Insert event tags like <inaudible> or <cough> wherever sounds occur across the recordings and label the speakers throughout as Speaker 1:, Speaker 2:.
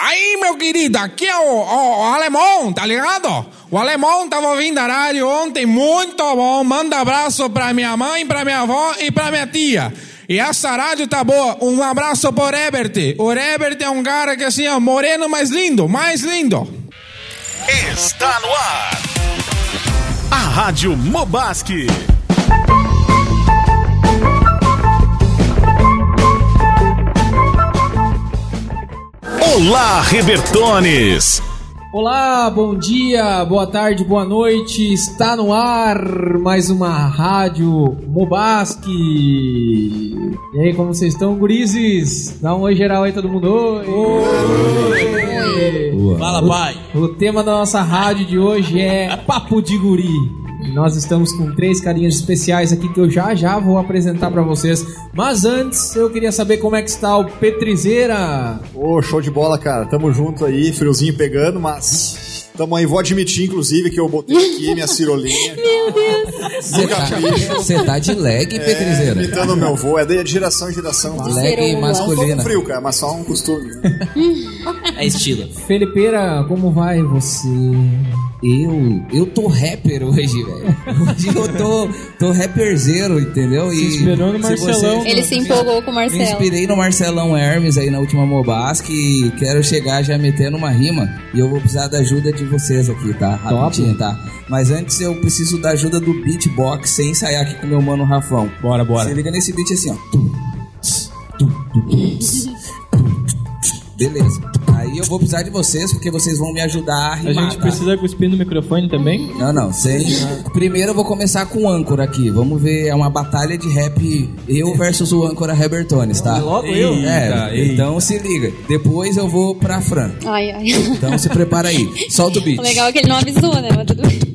Speaker 1: Aí, meu querido, aqui é o, o, o alemão, tá ligado? O alemão tava ouvindo a rádio ontem, muito bom. Manda abraço pra minha mãe, pra minha avó e pra minha tia. E essa rádio tá boa. Um abraço por Ebert. O Ebert é um cara que assim, ó, moreno mais lindo, mais lindo.
Speaker 2: Está no ar. A Rádio Mobaski. Olá, Rebertones!
Speaker 3: Olá, bom dia, boa tarde, boa noite. Está no ar mais uma rádio Mobaski. E aí, como vocês estão, gurizes? Dá um oi geral aí, todo mundo. Oi! oi.
Speaker 4: Fala, pai!
Speaker 3: O, o tema da nossa rádio de hoje é Papo de Guri. Nós estamos com três carinhas especiais aqui que eu já já vou apresentar para vocês. Mas antes, eu queria saber como é que está o Petrizeira.
Speaker 5: Ô, oh, show de bola, cara. Tamo junto aí, friozinho pegando, mas Tamo aí, vou admitir, inclusive, que eu botei aqui minha cirolinha. <laughs>
Speaker 6: Meu Deus! Você tá, tá, de leg, é, Petrizeira?
Speaker 5: Imitando meu avô, é de geração em geração.
Speaker 6: Leg masculina.
Speaker 5: Não frio, cara, mas só um costume. <laughs>
Speaker 4: é estilo.
Speaker 3: Felipeira, como vai você?
Speaker 6: Eu, eu tô rapper hoje, velho. Hoje eu tô, tô rapperzeiro, entendeu?
Speaker 3: Se inspirou no Marcelão.
Speaker 7: Ele se empolgou com o Marcelo.
Speaker 6: Me inspirei no Marcelão Hermes aí na última Mobasque e quero chegar já metendo uma rima. E eu vou precisar da ajuda de vocês aqui, tá? Rapidinho, tá? Mas antes eu preciso da ajuda do beatbox sem ensaiar aqui com meu mano Rafão.
Speaker 3: Bora, bora.
Speaker 6: Você liga nesse beat assim, ó. Beleza. Aí eu vou precisar de vocês, porque vocês vão me ajudar a rimar.
Speaker 3: A gente
Speaker 6: tá?
Speaker 3: precisa cuspir no microfone também?
Speaker 6: Não, não. Sem... Primeiro eu vou começar com o âncora aqui. Vamos ver, é uma batalha de rap eu versus o âncora Hebertones, tá?
Speaker 3: Logo eu?
Speaker 6: É, eita. então se liga. Depois eu vou pra Fran.
Speaker 7: Ai, ai.
Speaker 6: Então se prepara aí. Solta o beat.
Speaker 7: O <laughs> legal é que ele não avisou, né? Mas tudo bem.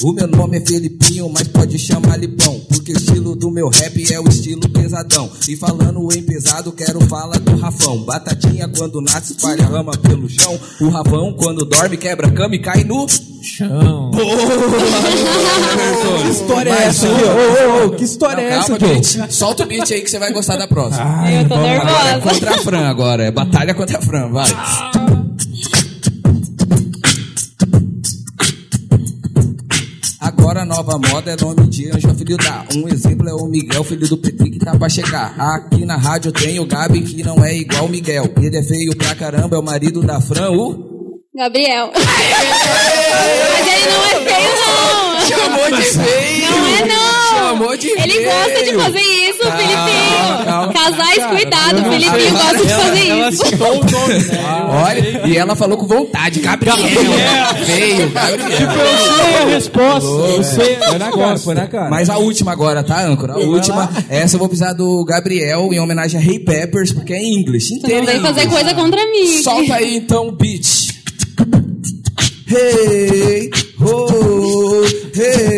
Speaker 6: O meu nome é Felipinho, mas pode chamar Lipão. Porque o estilo do meu rap é o estilo pesadão. E falando em pesado, quero falar do Rafão. Batatinha quando nasce, espalha rama pelo chão. O Rafão quando dorme, quebra a cama e cai no
Speaker 3: chão.
Speaker 6: Boa! <laughs>
Speaker 3: que história é essa aqui? Ô, ô, ô, que história é essa,
Speaker 6: aqui? Solta o beat aí que você vai gostar da próxima.
Speaker 7: Ai, eu tô nervosa.
Speaker 6: Agora é contra a Fran agora. É batalha contra a Fran, vai. Agora a nova moda é nome de anjo, filho da. Um exemplo é o Miguel, filho do Petri, que tá pra chegar. Aqui na rádio tem o Gabi, que não é igual o Miguel. Ele é feio pra caramba, é o marido da Fran, o.
Speaker 7: Gabriel. <laughs> Mas ele não é feio, não.
Speaker 6: Chamou de feio.
Speaker 7: Não é, não.
Speaker 6: Chamou de
Speaker 7: Ele
Speaker 6: feio.
Speaker 7: gosta de fazer isso,
Speaker 6: Calma,
Speaker 7: Filipinho.
Speaker 6: calma.
Speaker 7: Casais, cuidado. O Filipinho gosta de fazer
Speaker 3: Ela
Speaker 7: isso.
Speaker 3: citou o nome, né?
Speaker 6: Olha, e ela falou com vontade. Gabriel, Gabriel.
Speaker 3: Tipo, eu sei a resposta. Eu sei a
Speaker 8: Foi na cara, foi na cara.
Speaker 6: Mas a última agora, tá, âncora? A última, essa eu vou precisar do Gabriel em homenagem a Ray Peppers, porque é em inglês.
Speaker 7: Tu
Speaker 6: Inteiro
Speaker 7: não
Speaker 6: em
Speaker 7: vem fazer coisa contra mim.
Speaker 6: Solta aí então o beat. Hey, oh, hey.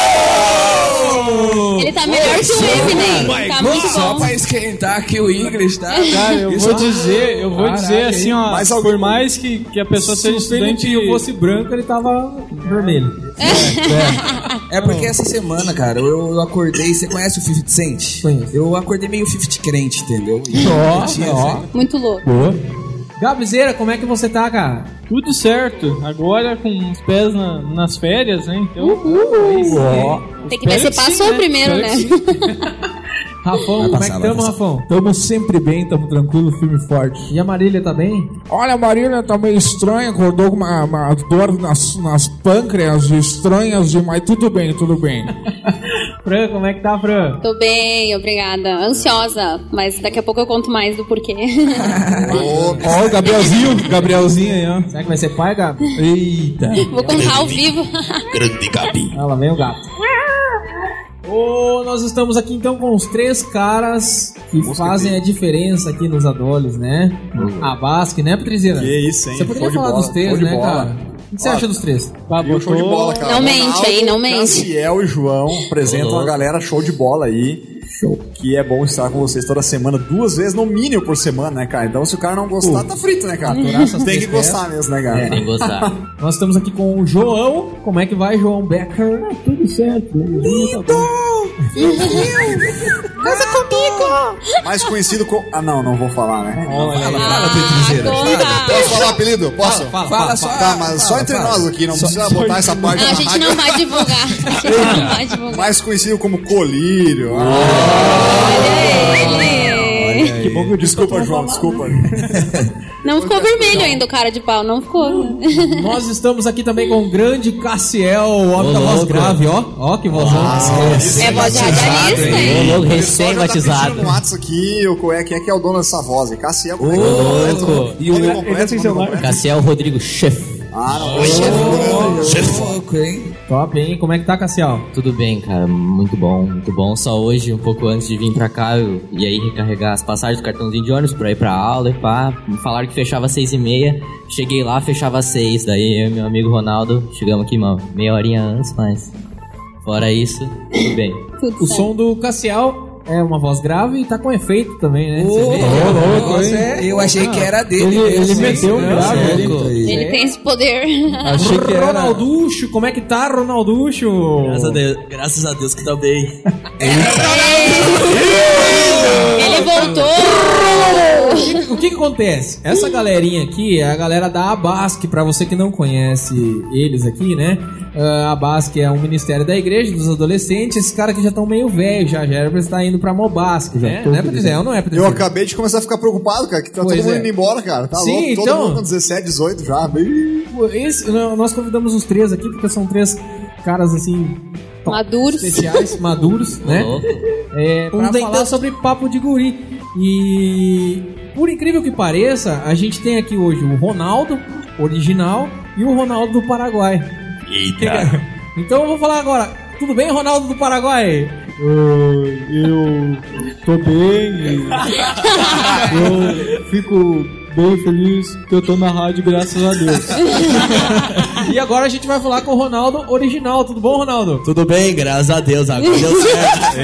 Speaker 7: Ele tá melhor que o Eminem. Tá muito
Speaker 6: Só
Speaker 7: bom.
Speaker 6: pra esquentar aqui o inglês, tá?
Speaker 3: Cara, eu
Speaker 6: Isso
Speaker 3: vou
Speaker 6: é-
Speaker 3: dizer, eu vou
Speaker 6: Caraca,
Speaker 3: dizer assim, ó, por
Speaker 5: algum-
Speaker 3: mais que, que a pessoa seja estudante
Speaker 8: Se fosse branco, ele tava vermelho.
Speaker 6: É porque essa semana, cara, eu, eu acordei. Você conhece o 50 Cent?
Speaker 8: Conheço.
Speaker 6: Eu acordei meio 50 crente, entendeu? E
Speaker 8: Ó,
Speaker 6: eu
Speaker 8: ó.
Speaker 7: Muito louco.
Speaker 8: Gabizeira, como é que você tá, cara?
Speaker 3: tudo certo. Agora com os pés na- nas férias, né? Então,
Speaker 8: Ó.
Speaker 7: Tem que ver se
Speaker 3: que sim,
Speaker 7: passou
Speaker 3: né?
Speaker 7: primeiro, né?
Speaker 8: Rafão, como é que
Speaker 6: passar.
Speaker 8: Rafão?
Speaker 9: Tamo sempre bem, tamo tranquilo, firme e forte.
Speaker 8: E a Marília tá bem?
Speaker 1: Olha, a Marília tá meio estranha, acordou com uma, uma dor nas, nas pâncreas estranhas, de- mas tudo bem, tudo bem. <laughs>
Speaker 8: Fran, como é que tá, Fran?
Speaker 7: Tô bem, obrigada. Ansiosa, mas daqui a pouco eu conto mais do porquê. <laughs>
Speaker 9: Ó, o Gabrielzinho, Gabrielzinho aí, ó.
Speaker 8: Será que vai ser pai, Gabi?
Speaker 9: Eita.
Speaker 7: Vou contar ao vivo.
Speaker 2: Grande Gabi.
Speaker 8: Lá vem o gato.
Speaker 3: Ô, nós estamos aqui então com os três caras que fazem a diferença aqui nos adoles, né? A Basque, né, Patriziana?
Speaker 5: Que isso, hein?
Speaker 3: Você poderia
Speaker 5: Show de
Speaker 3: falar
Speaker 5: bola,
Speaker 3: dos três,
Speaker 5: show
Speaker 3: né, cara? O que você acha dos três?
Speaker 5: O show de bola, cara.
Speaker 7: Não mente aí, não mente.
Speaker 5: Cassiel e João apresentam a galera show de bola aí. Que é bom estar com vocês toda semana, duas vezes no mínimo por semana, né, cara? Então se o cara não gostar, tá frito, né, cara? Tem que gostar mesmo, né, cara?
Speaker 4: Tem que gostar. <laughs>
Speaker 3: Nós estamos aqui com o João. Como é que vai, João Becker? tudo certo.
Speaker 5: Mais conhecido como. Ah, não, não vou falar, né?
Speaker 7: Ah,
Speaker 5: Posso falar o apelido? Posso?
Speaker 3: Fala,
Speaker 6: Fala só.
Speaker 5: Tá, mas só entre nós aqui, não precisa botar essa parte
Speaker 7: Não,
Speaker 5: na
Speaker 7: a gente não vai divulgar. A gente não vai divulgar.
Speaker 5: Mais conhecido como colírio. Ah,
Speaker 7: Olha.
Speaker 5: Que bom que eu Desculpa, João, desculpa. <laughs>
Speaker 7: Não ficou vermelho ainda o cara de pau, não ficou. <laughs>
Speaker 3: Nós estamos aqui também com o grande Cassiel, o homem da voz grave, ó. Ó que vozão.
Speaker 7: É voz de radialista, hein?
Speaker 4: Ô, louco,
Speaker 5: O tá
Speaker 4: recém-batizado.
Speaker 5: no WhatsApp aqui o é, quem é que é o dono dessa voz. Cassiel, é que é?
Speaker 4: louco.
Speaker 5: E o nome completo, nome completo?
Speaker 4: Cassiel Rodrigo Chef.
Speaker 5: Ah, não, o chefe grande.
Speaker 6: Louco, hein?
Speaker 3: Top, hein? Como é que tá, Cassiel?
Speaker 4: Tudo bem, cara. Muito bom, muito bom. Só hoje, um pouco antes de vir pra cá, eu ia aí recarregar as passagens do cartãozinho de ônibus pra ir pra aula e pá. Me falaram que fechava às seis e meia. Cheguei lá, fechava às seis. Daí eu e meu amigo Ronaldo chegamos aqui uma meia horinha antes, mas... Fora isso, tudo bem.
Speaker 7: Tudo
Speaker 3: O
Speaker 7: certo.
Speaker 3: som do Cassiel é uma voz grave e tá com efeito também, né? Você
Speaker 6: Ô, louco, hein? Eu achei que era dele.
Speaker 9: Ele- ele meteu um grave
Speaker 6: aí.
Speaker 7: Ele tem esse poder.
Speaker 9: Achei que era.
Speaker 3: Ronalducho, como é que tá, Ronalducho?
Speaker 4: Graças a Deus, graças a Deus que tá bem.
Speaker 7: Ele voltou.
Speaker 3: O que que acontece? Essa galerinha aqui é a galera da Abasque, pra você que não conhece eles aqui, né? Ah, A Abasque é um ministério da igreja dos adolescentes. Esses caras aqui já estão meio velhos, já, já era pra estar indo pra Mobasque, né? Não é, Patrícia? Não é,
Speaker 5: Eu
Speaker 3: Patrícia?
Speaker 5: acabei de começar a ficar preocupado, cara, que tá
Speaker 3: Pois
Speaker 5: todo mundo
Speaker 3: é.
Speaker 5: indo embora, cara. Tá
Speaker 3: Sim,
Speaker 5: louco, todo
Speaker 3: então-
Speaker 5: mundo com 17, 18 já. Bem...
Speaker 3: Esse- nó- nós convidamos os três aqui porque são três caras assim. top,
Speaker 7: Maduros.
Speaker 3: Especiais, maduros, né?
Speaker 4: louco.
Speaker 3: É, pra
Speaker 6: nem
Speaker 3: falar sobre papo de guri. E por incrível que pareça, a gente tem aqui hoje o Ronaldo original e o Ronaldo do Paraguai. Eita! <laughs> então eu vou falar agora. Tudo bem, Ronaldo do Paraguai?
Speaker 9: eu tô bem. <laughs> eu fico bem feliz que eu tô na rádio, graças a Deus. <laughs>
Speaker 3: E agora a gente vai falar com o Ronaldo original. Tudo bom, Ronaldo?
Speaker 4: Tudo bem, graças a Deus, agora deu certo.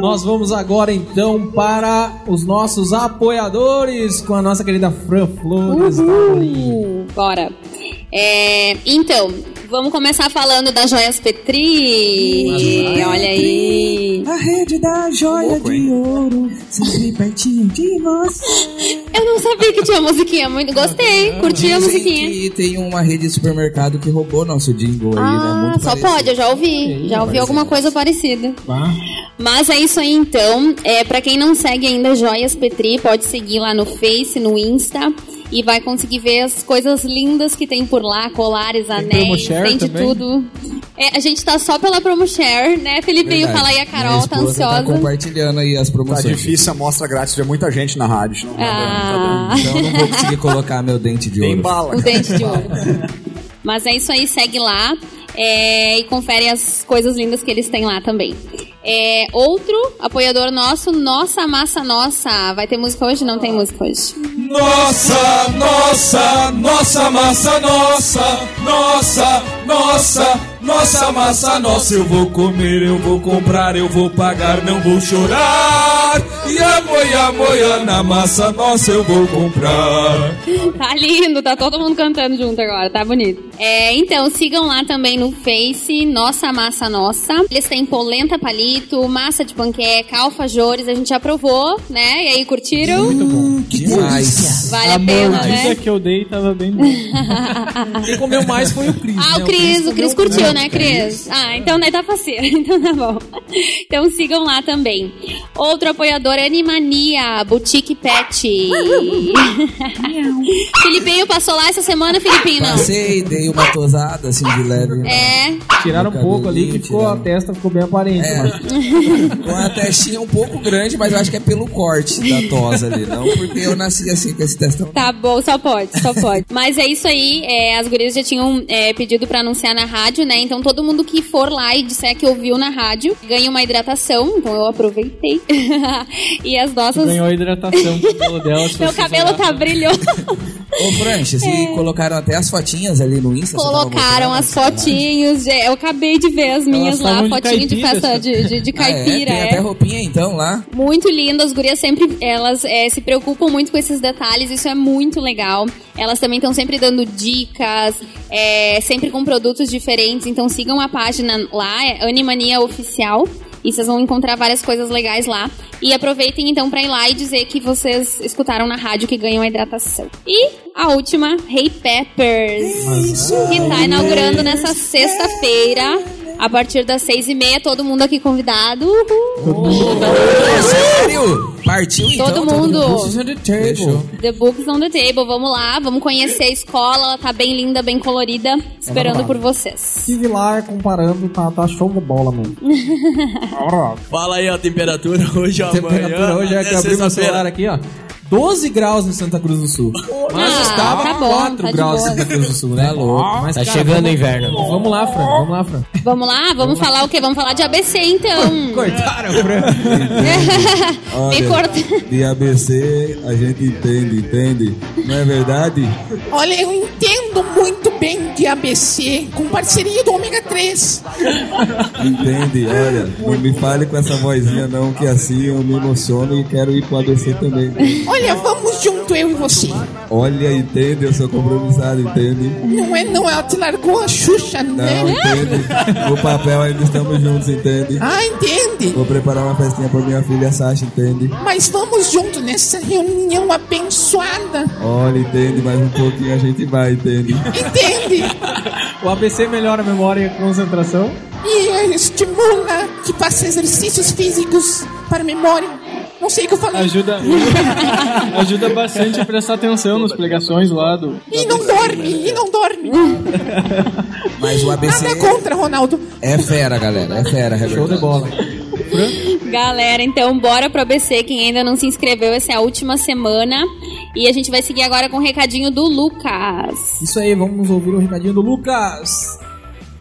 Speaker 3: Nós vamos agora então para os nossos apoiadores com a nossa querida Fran Flores.
Speaker 7: Uhul. Bora. É, então, vamos começar falando das joias Petri. Olha aí.
Speaker 6: A rede da joia de ouro, sempre pertinho de você.
Speaker 7: Eu não sabia que tinha musiquinha. Muito gostei. Curti a
Speaker 6: Dizem
Speaker 7: musiquinha.
Speaker 6: que tem uma rede de supermercado que roubou nosso jingle aí, né?
Speaker 7: Ah,
Speaker 6: Muito
Speaker 7: só
Speaker 6: parecido.
Speaker 7: pode, eu já ouvi. Já ouvi alguma coisa parecida. Mas é isso aí então. É, para quem não segue ainda Joias Petri, pode seguir lá no Face, no Insta. E vai conseguir ver as coisas lindas que tem por lá, colares, anéis,
Speaker 9: promoshare
Speaker 7: tem de
Speaker 9: também?
Speaker 7: tudo. É, a gente tá só pela promoshare, né, Felipinho?
Speaker 6: Verdade.
Speaker 7: Fala aí, a Carol
Speaker 6: Minha
Speaker 7: tá
Speaker 6: Tá
Speaker 7: ansiosa.
Speaker 6: compartilhando aí as
Speaker 5: Tá
Speaker 6: promoções.
Speaker 5: difícil a amostra grátis, vê muita gente na rádio. Não tá
Speaker 7: Ah,
Speaker 6: Então eu não vou conseguir colocar meu dente de
Speaker 5: Tem
Speaker 6: ouro.
Speaker 5: bala,
Speaker 7: o
Speaker 5: cara.
Speaker 7: dente de ouro. Mas é isso aí, segue lá é, e confere as coisas lindas que eles têm lá também. É, outro apoiador nosso, Nossa Massa Nossa. Vai ter música hoje? Não tem música hoje.
Speaker 10: Nossa, nossa, nossa massa, nossa, nossa, nossa, nossa massa, nossa. Eu vou comer, eu vou comprar, eu vou pagar, não vou chorar. E a moia, moia na massa, nossa, eu vou comprar.
Speaker 7: Tá lindo, tá todo mundo cantando junto agora, tá bonito. É, então, sigam lá também no Face, Nossa Massa Nossa. Eles têm polenta palito, massa de panqueca, alfajores, a gente já provou, né? E aí, curtiram?
Speaker 3: Muito bom.
Speaker 6: Demais.
Speaker 7: Vale a pena,
Speaker 9: mordida
Speaker 7: né?
Speaker 9: que eu dei tava bem bom. <laughs>
Speaker 3: Quem comeu mais foi o Cris.
Speaker 7: Ah,
Speaker 3: né?
Speaker 7: o Cris, o Cris
Speaker 3: comeu-
Speaker 7: curtiu, né, Cris? Ah, então daí tá faceiro, <laughs> então tá bom. Então sigam lá também. Outro apoiador é Animania, Boutique Pet. <laughs> Filipinho passou lá essa semana, Filipinho, não?
Speaker 6: Passei, dei uma tosada assim de leve.
Speaker 7: É,
Speaker 3: Tiraram um pouco ali que ficou, a
Speaker 6: tiraram.
Speaker 3: testa ficou bem aparente.
Speaker 6: É.
Speaker 3: mas- <laughs>
Speaker 6: Com a testinha um pouco grande, mas eu acho que é pelo corte da tosa ali, não porque porque eu nasci assim com esse testão.
Speaker 7: Tá bom, só pode, só pode. Mas é isso aí, é, as gurias já tinham é, pedido pra anunciar na rádio, né? Então todo mundo que for lá e disser que ouviu na rádio ganha uma hidratação. Então eu aproveitei. <laughs> e as nossas.
Speaker 8: Ganhou a hidratação com o cabelo <laughs> dela.
Speaker 7: Meu cabelo tá brilhoso. <laughs>
Speaker 6: Ô, Franches, e colocaram até as fotinhas ali no Insta?
Speaker 7: Colocaram as fotinhos. de- Eu acabei de ver as minhas lá,
Speaker 8: estavam de
Speaker 7: fotinho de
Speaker 8: caipiras.
Speaker 7: festa de, de, de
Speaker 6: Ah, é?
Speaker 7: caipira.
Speaker 6: Tem
Speaker 7: é.
Speaker 6: até roupinha então lá.
Speaker 7: Muito lindo, as gurias sempre elas é, se preocupam muito com esses detalhes, isso é muito legal. Elas também estão sempre dando dicas, é, sempre com produtos diferentes, então sigam a página lá, é Animania Oficial. E vocês vão encontrar várias coisas legais lá. E aproveitem então pra ir lá e dizer que vocês escutaram na rádio que ganham a hidratação. E a última, Hey Peppers. Que tá inaugurando nessa sexta-feira. A partir das seis e meia, todo mundo aqui convidado. Uhul.
Speaker 6: Sério? Partiu então?
Speaker 7: Todo mundo.
Speaker 6: Fechou.
Speaker 7: The Books on the Table. Vamos lá, vamos conhecer a escola. Ela tá bem linda, bem colorida. Esperando por vocês.
Speaker 9: Estive lá comparando, tá, tá show de bola, mano. <laughs>
Speaker 11: Fala aí a temperatura hoje, amanhã.
Speaker 8: Temperatura hoje é que eu abri meu celular aqui, ó. 12 graus em Santa Cruz do Sul. Mas
Speaker 7: Ah,
Speaker 8: estava
Speaker 7: tá bom,
Speaker 8: 4
Speaker 7: tá de
Speaker 8: graus em. Santa Cruz do Sul, né? Mas,
Speaker 4: Tá
Speaker 8: cara,
Speaker 4: chegando o
Speaker 8: vamos-
Speaker 4: inverno.
Speaker 8: Vamos lá, Fran. Vamos lá, Fran.
Speaker 7: Vamos lá, vamos falar o quê? Vamos falar de ABC então. <laughs>
Speaker 8: Cortaram, Fran. <laughs>
Speaker 7: Me corta.
Speaker 12: De ABC a gente entende, entende? Não é verdade?
Speaker 13: Olha, eu entendo muito bem de ABC, com parceria do Ômega 3.
Speaker 12: Entende? Olha, não me fale com essa vozinha não, que assim eu me emociono e quero ir pro ABC também.
Speaker 13: Olha, vamos junto, eu e você.
Speaker 12: Olha, entende? Eu sou compromissado, entende?
Speaker 13: Não é, não, ela te largou a Xuxa, né?
Speaker 12: Não, entende? No papel ainda estamos juntos, entende?
Speaker 13: Ah, entende?
Speaker 12: Vou preparar uma festinha pra minha filha Sasha, entende?
Speaker 13: Mas vamos junto nessa reunião abençoada.
Speaker 12: Olha, entende? Mais um pouquinho a gente vai, entende?
Speaker 13: Entende?
Speaker 8: O ABC melhora a memória e a concentração.
Speaker 13: E estimula que faça exercícios físicos para a memória. Não sei o que eu falei.
Speaker 9: Ajuda, <laughs> ajuda bastante a prestar atenção nas pregações lá do.
Speaker 13: E não dorme, e não dorme.
Speaker 6: Mas o ABC
Speaker 13: Nada contra, Ronaldo.
Speaker 6: é fera, galera. É fera, é
Speaker 8: Show de bola.
Speaker 7: Galera, então bora pro ABC. Quem ainda não se inscreveu, essa é a última semana. E a gente vai seguir agora com o recadinho do Lucas.
Speaker 3: Isso aí, vamos ouvir o recadinho do Lucas.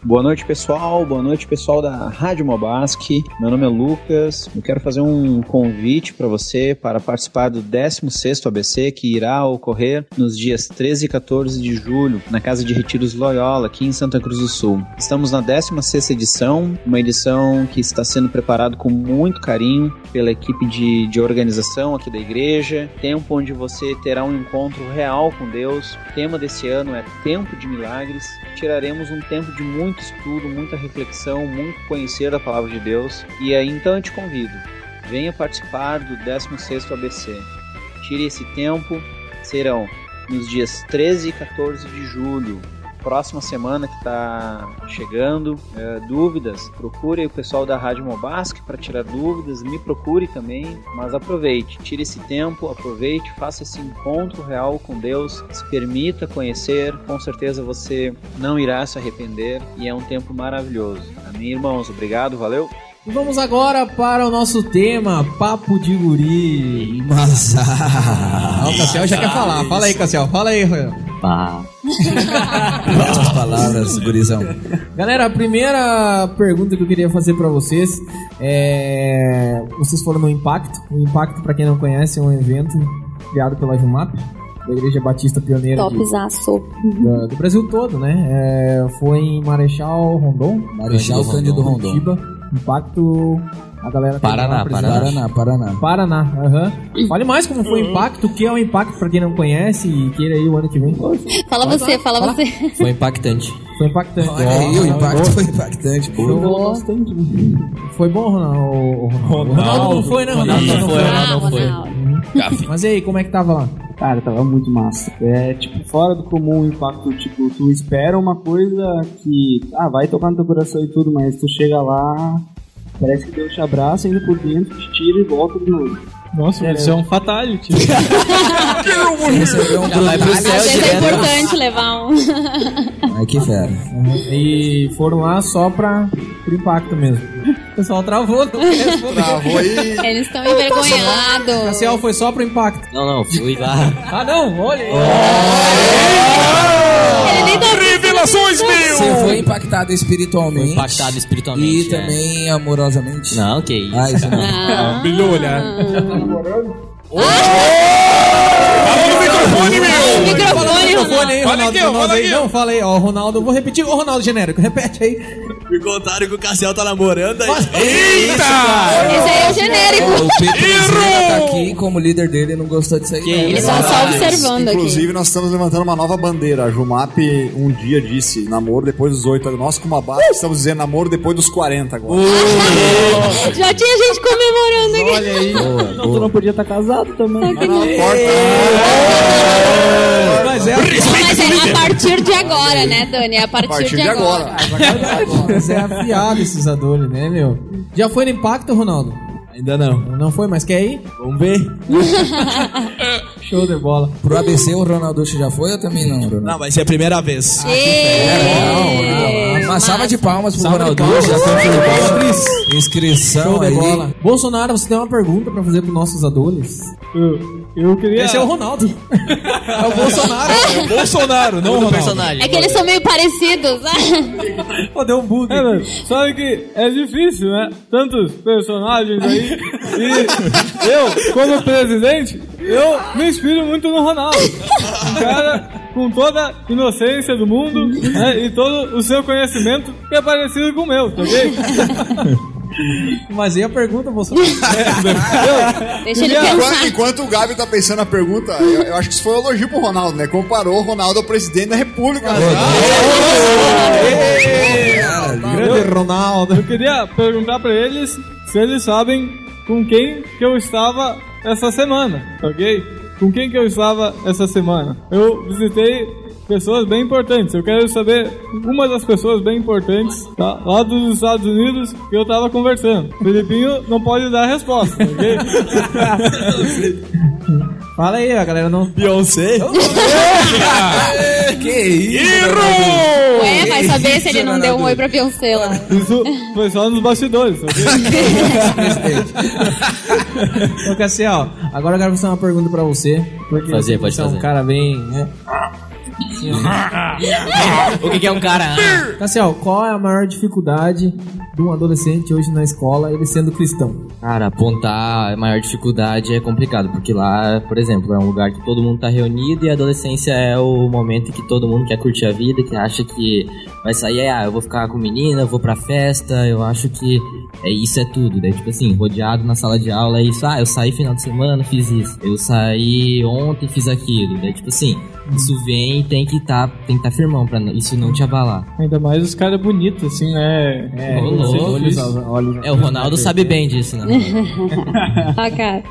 Speaker 14: Boa noite, pessoal. Boa noite, pessoal da Rádio Mobasque. Meu nome é Lucas. Eu quero fazer um convite para você para participar do 16º ABC que irá ocorrer nos dias 13 e 14 de julho na Casa de Retiros Loyola, aqui em Santa Cruz do Sul. Estamos na 16ª edição, uma edição que está sendo preparada com muito carinho pela equipe de, de organização aqui da igreja. Tempo onde você terá um encontro real com Deus. O tema desse ano é Tempo de Milagres. Tiraremos um tempo de muito estudo, muita reflexão, muito conhecer da palavra de Deus. E aí então eu te convido, venha participar do 16º ABC. Tire esse tempo, serão nos dias 13 e 14 de julho. Próxima semana que está chegando, é, dúvidas, procure o pessoal da Rádio Mobasque para tirar dúvidas, me procure também, mas aproveite, tire esse tempo, aproveite, faça esse encontro real com Deus, se permita conhecer, com certeza você não irá se arrepender e é um tempo maravilhoso. Amém, irmãos? Obrigado, valeu!
Speaker 3: E vamos agora para o nosso tema, Papo de Guri.
Speaker 6: Mas,
Speaker 3: Ah, o Cassiel já quer falar. Fala aí, Cassiel. Fala aí, Rafael.
Speaker 4: Pá.
Speaker 6: As palavras, gurizão.
Speaker 3: Galera, a primeira pergunta que eu queria fazer pra vocês é... Vocês foram no Impacto. O Impacto, pra quem não conhece, é um evento criado pela Jumap, da Igreja Batista Pioneira de,
Speaker 7: Topzaço.
Speaker 3: da- do Brasil todo, né? É, foi em Marechal Rondon.
Speaker 6: Marechal Cândido Rondon.
Speaker 3: Curitiba. Impacto... A galera
Speaker 4: Paraná,
Speaker 3: apresentar.
Speaker 6: Paraná, Paraná.
Speaker 3: Paraná, aham. Fale mais como foi o impacto, o que é o impacto pra quem não conhece e queira ir o ano que vem.
Speaker 7: Fala você, fala você.
Speaker 4: Foi impactante.
Speaker 3: Foi impactante.
Speaker 6: Olha aí, o impacto foi impactante, pô.
Speaker 3: Jogou bastante. Foi bom, Ronaldo? O Ronaldo, não foi, né, Ronaldo?
Speaker 4: Não foi, Ronaldo não foi.
Speaker 3: Mas e aí, como é que tava lá?
Speaker 9: Cara, tava muito massa. É, tipo, fora do comum o impacto, tipo, tu espera uma coisa que, ah, vai tocar no teu coração e tudo, mas tu chega lá, parece que Deus te abraça, ainda por dentro, te tira e volta de novo.
Speaker 8: Nossa, isso é um fatality.
Speaker 6: Recebeu <laughs> um
Speaker 4: Já vai pro céu
Speaker 7: Às vezes é
Speaker 4: direto.
Speaker 7: importante levar um. <laughs>
Speaker 6: Ai, que fera.
Speaker 3: E foram lá só pra, pro impacto mesmo. pessoal travou, não. <laughs>
Speaker 5: Travou aí.
Speaker 7: Eles estão envergonhados.
Speaker 3: Cassiel foi só pro impacto.
Speaker 4: Não, não, fui lá.
Speaker 3: Ah, não, olha aí.
Speaker 7: Tá
Speaker 2: Revelações, meu!
Speaker 6: Você foi impactado espiritualmente.
Speaker 4: Fui impactado espiritualmente,
Speaker 6: E
Speaker 4: é.
Speaker 6: também amorosamente.
Speaker 4: Não, que isso.
Speaker 6: Ah, isso não.
Speaker 7: Ah.
Speaker 1: Brilhou o olhar.
Speaker 7: Microfone,
Speaker 3: Fala no microfone
Speaker 7: Ronaldo.
Speaker 3: Aí,
Speaker 1: Fala
Speaker 3: Ronaldo.
Speaker 1: aqui, ó,
Speaker 3: Ronaldo
Speaker 1: fala
Speaker 3: aí.
Speaker 1: aqui.
Speaker 3: Não, fala aí, ó, o Ronaldo. Vou repetir. Ô, Ronaldo genérico, <laughs> repete aí.
Speaker 11: Me contaram que o Cassiel tá namorando aí.
Speaker 1: Eita!
Speaker 7: Esse aí é o genérico.
Speaker 6: Ó, o Petrozeira tá aqui como líder dele e não gostou disso aí. não.
Speaker 7: Ele tá só observando aqui.
Speaker 5: Inclusive, nós estamos levantando uma nova bandeira. A Jumap um dia disse namoro depois dos 8. Nós, com uma base, estamos dizendo namoro depois dos 40 agora.
Speaker 7: Já tinha gente comemorando aqui.
Speaker 3: Olha aí.
Speaker 9: Não, tu não podia estar casado também.
Speaker 3: Mas é,
Speaker 7: Mas é a partir de agora, né, Dani? É a partir,
Speaker 5: A partir
Speaker 7: de,
Speaker 5: de
Speaker 7: agora.
Speaker 5: agora.
Speaker 3: mas é afiado esses adores, né, meu? Já foi no impacto, Ronaldo?
Speaker 11: Ainda não.
Speaker 3: Não foi, mas quer ir?
Speaker 11: Vamos ver. <laughs>
Speaker 3: Show de bola.
Speaker 6: Pro ABC o Ronalducho já foi ou também não, Ronaldo?
Speaker 11: Não, vai ser a primeira vez.
Speaker 7: Ê,
Speaker 6: Uma salva de palmas pro
Speaker 3: Salva de palmas.
Speaker 6: pro Inscrição
Speaker 3: Show de
Speaker 6: aí.
Speaker 3: bola. Bolsonaro, você tem uma pergunta pra fazer pros nossos adores?
Speaker 9: Eu, eu queria.
Speaker 3: Esse é o Ronaldo. <laughs> É o Bolsonaro.
Speaker 1: É o Bolsonaro, não o Ronaldo.
Speaker 4: personagem.
Speaker 7: É que eles são meio parecidos. <laughs>
Speaker 3: Pô, deu um bug.
Speaker 9: É, velho, sabe que é difícil, né? Tantos personagens aí. E eu, como presidente, eu me inspiro muito no Ronaldo. Um cara com toda a inocência do mundo né? e todo o seu conhecimento que é parecido com o meu, tá ok?
Speaker 3: Mas e a pergunta, Bolsonaro?
Speaker 7: Deixa ele
Speaker 5: Enquanto,
Speaker 7: pensar.
Speaker 5: enquanto o Gabi tá pensando na pergunta, eu, eu acho que isso foi um elogio pro Ronaldo, né? Comparou o Ronaldo ao presidente da República.
Speaker 3: Grande Ronaldo.
Speaker 9: Eu queria perguntar pra eles se eles sabem com quem que eu estava essa semana, tá ok? Com quem que eu estava essa semana? Eu visitei pessoas bem importantes. Eu quero saber uma das pessoas bem importantes tá? lá dos Estados Unidos que eu tava conversando. Felipinho não pode dar resposta, ok? <laughs> <laughs>
Speaker 3: Fala aí, a galera não.
Speaker 11: Beyoncé?
Speaker 6: Que isso?
Speaker 7: Ué, vai saber se ele não deu um oi pra Beyoncé lá.
Speaker 9: Isso foi só nos bastidores, ok? <laughs>
Speaker 3: Ô, Cassiel, agora eu quero fazer uma pergunta pra você. Porque
Speaker 4: Fazer, pode
Speaker 3: você é um cara bem. Né? <laughs>
Speaker 4: O que, que é um cara?
Speaker 3: Cassiel, qual é a maior dificuldade de um adolescente hoje na escola, ele sendo cristão?
Speaker 4: Cara, apontar a maior dificuldade é complicado, porque lá, por exemplo, é um lugar que todo mundo tá reunido e a adolescência é o momento em que todo mundo quer curtir a vida, que acha que vai sair, ah, eu vou ficar com menina, eu vou pra festa, eu acho que é isso é tudo. Daí, tipo assim, rodeado na sala de aula é isso, ah, eu saí final de semana, fiz isso. Eu saí ontem, fiz aquilo. Daí, tipo assim, isso vem e tem que tá, tem que tá firmão pra isso não te abalar.
Speaker 9: Ainda mais os caras bonitos, assim, né?
Speaker 3: É,
Speaker 4: Ô,
Speaker 3: olhos- olhos- olhos-
Speaker 4: É, o Ronaldo sabe bem disso, né? <laughs>
Speaker 7: Ó, cara.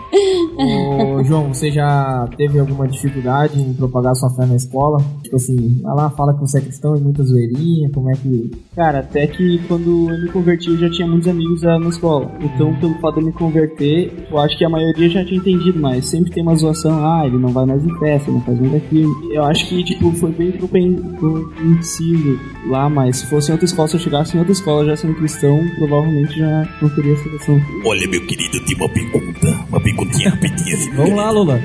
Speaker 3: Ô, João, você já teve alguma dificuldade em propagar sua fé na escola? Tipo assim, vai lá, fala que você é cristão e muita zoeirinha, como é que.
Speaker 9: Cara, até que quando eu me converti eu já tinha muitos amigos lá na escola. Então, pelo fato de eu me converter, eu acho que a maioria já tinha entendido, mas sempre tem uma zoação, ah, ele não vai mais em festa, não faz mais aquilo. Eu acho que, tipo, foi bem compreensivo lá, mas se fosse em outra escola, se eu chegasse em outra escola já sendo cristão, provavelmente já não teria essa questão.
Speaker 2: Olha, meu querido, tem uma pergunta. Uma perguntinha rapidinha <laughs> assim.
Speaker 3: Vamos lá, Lula.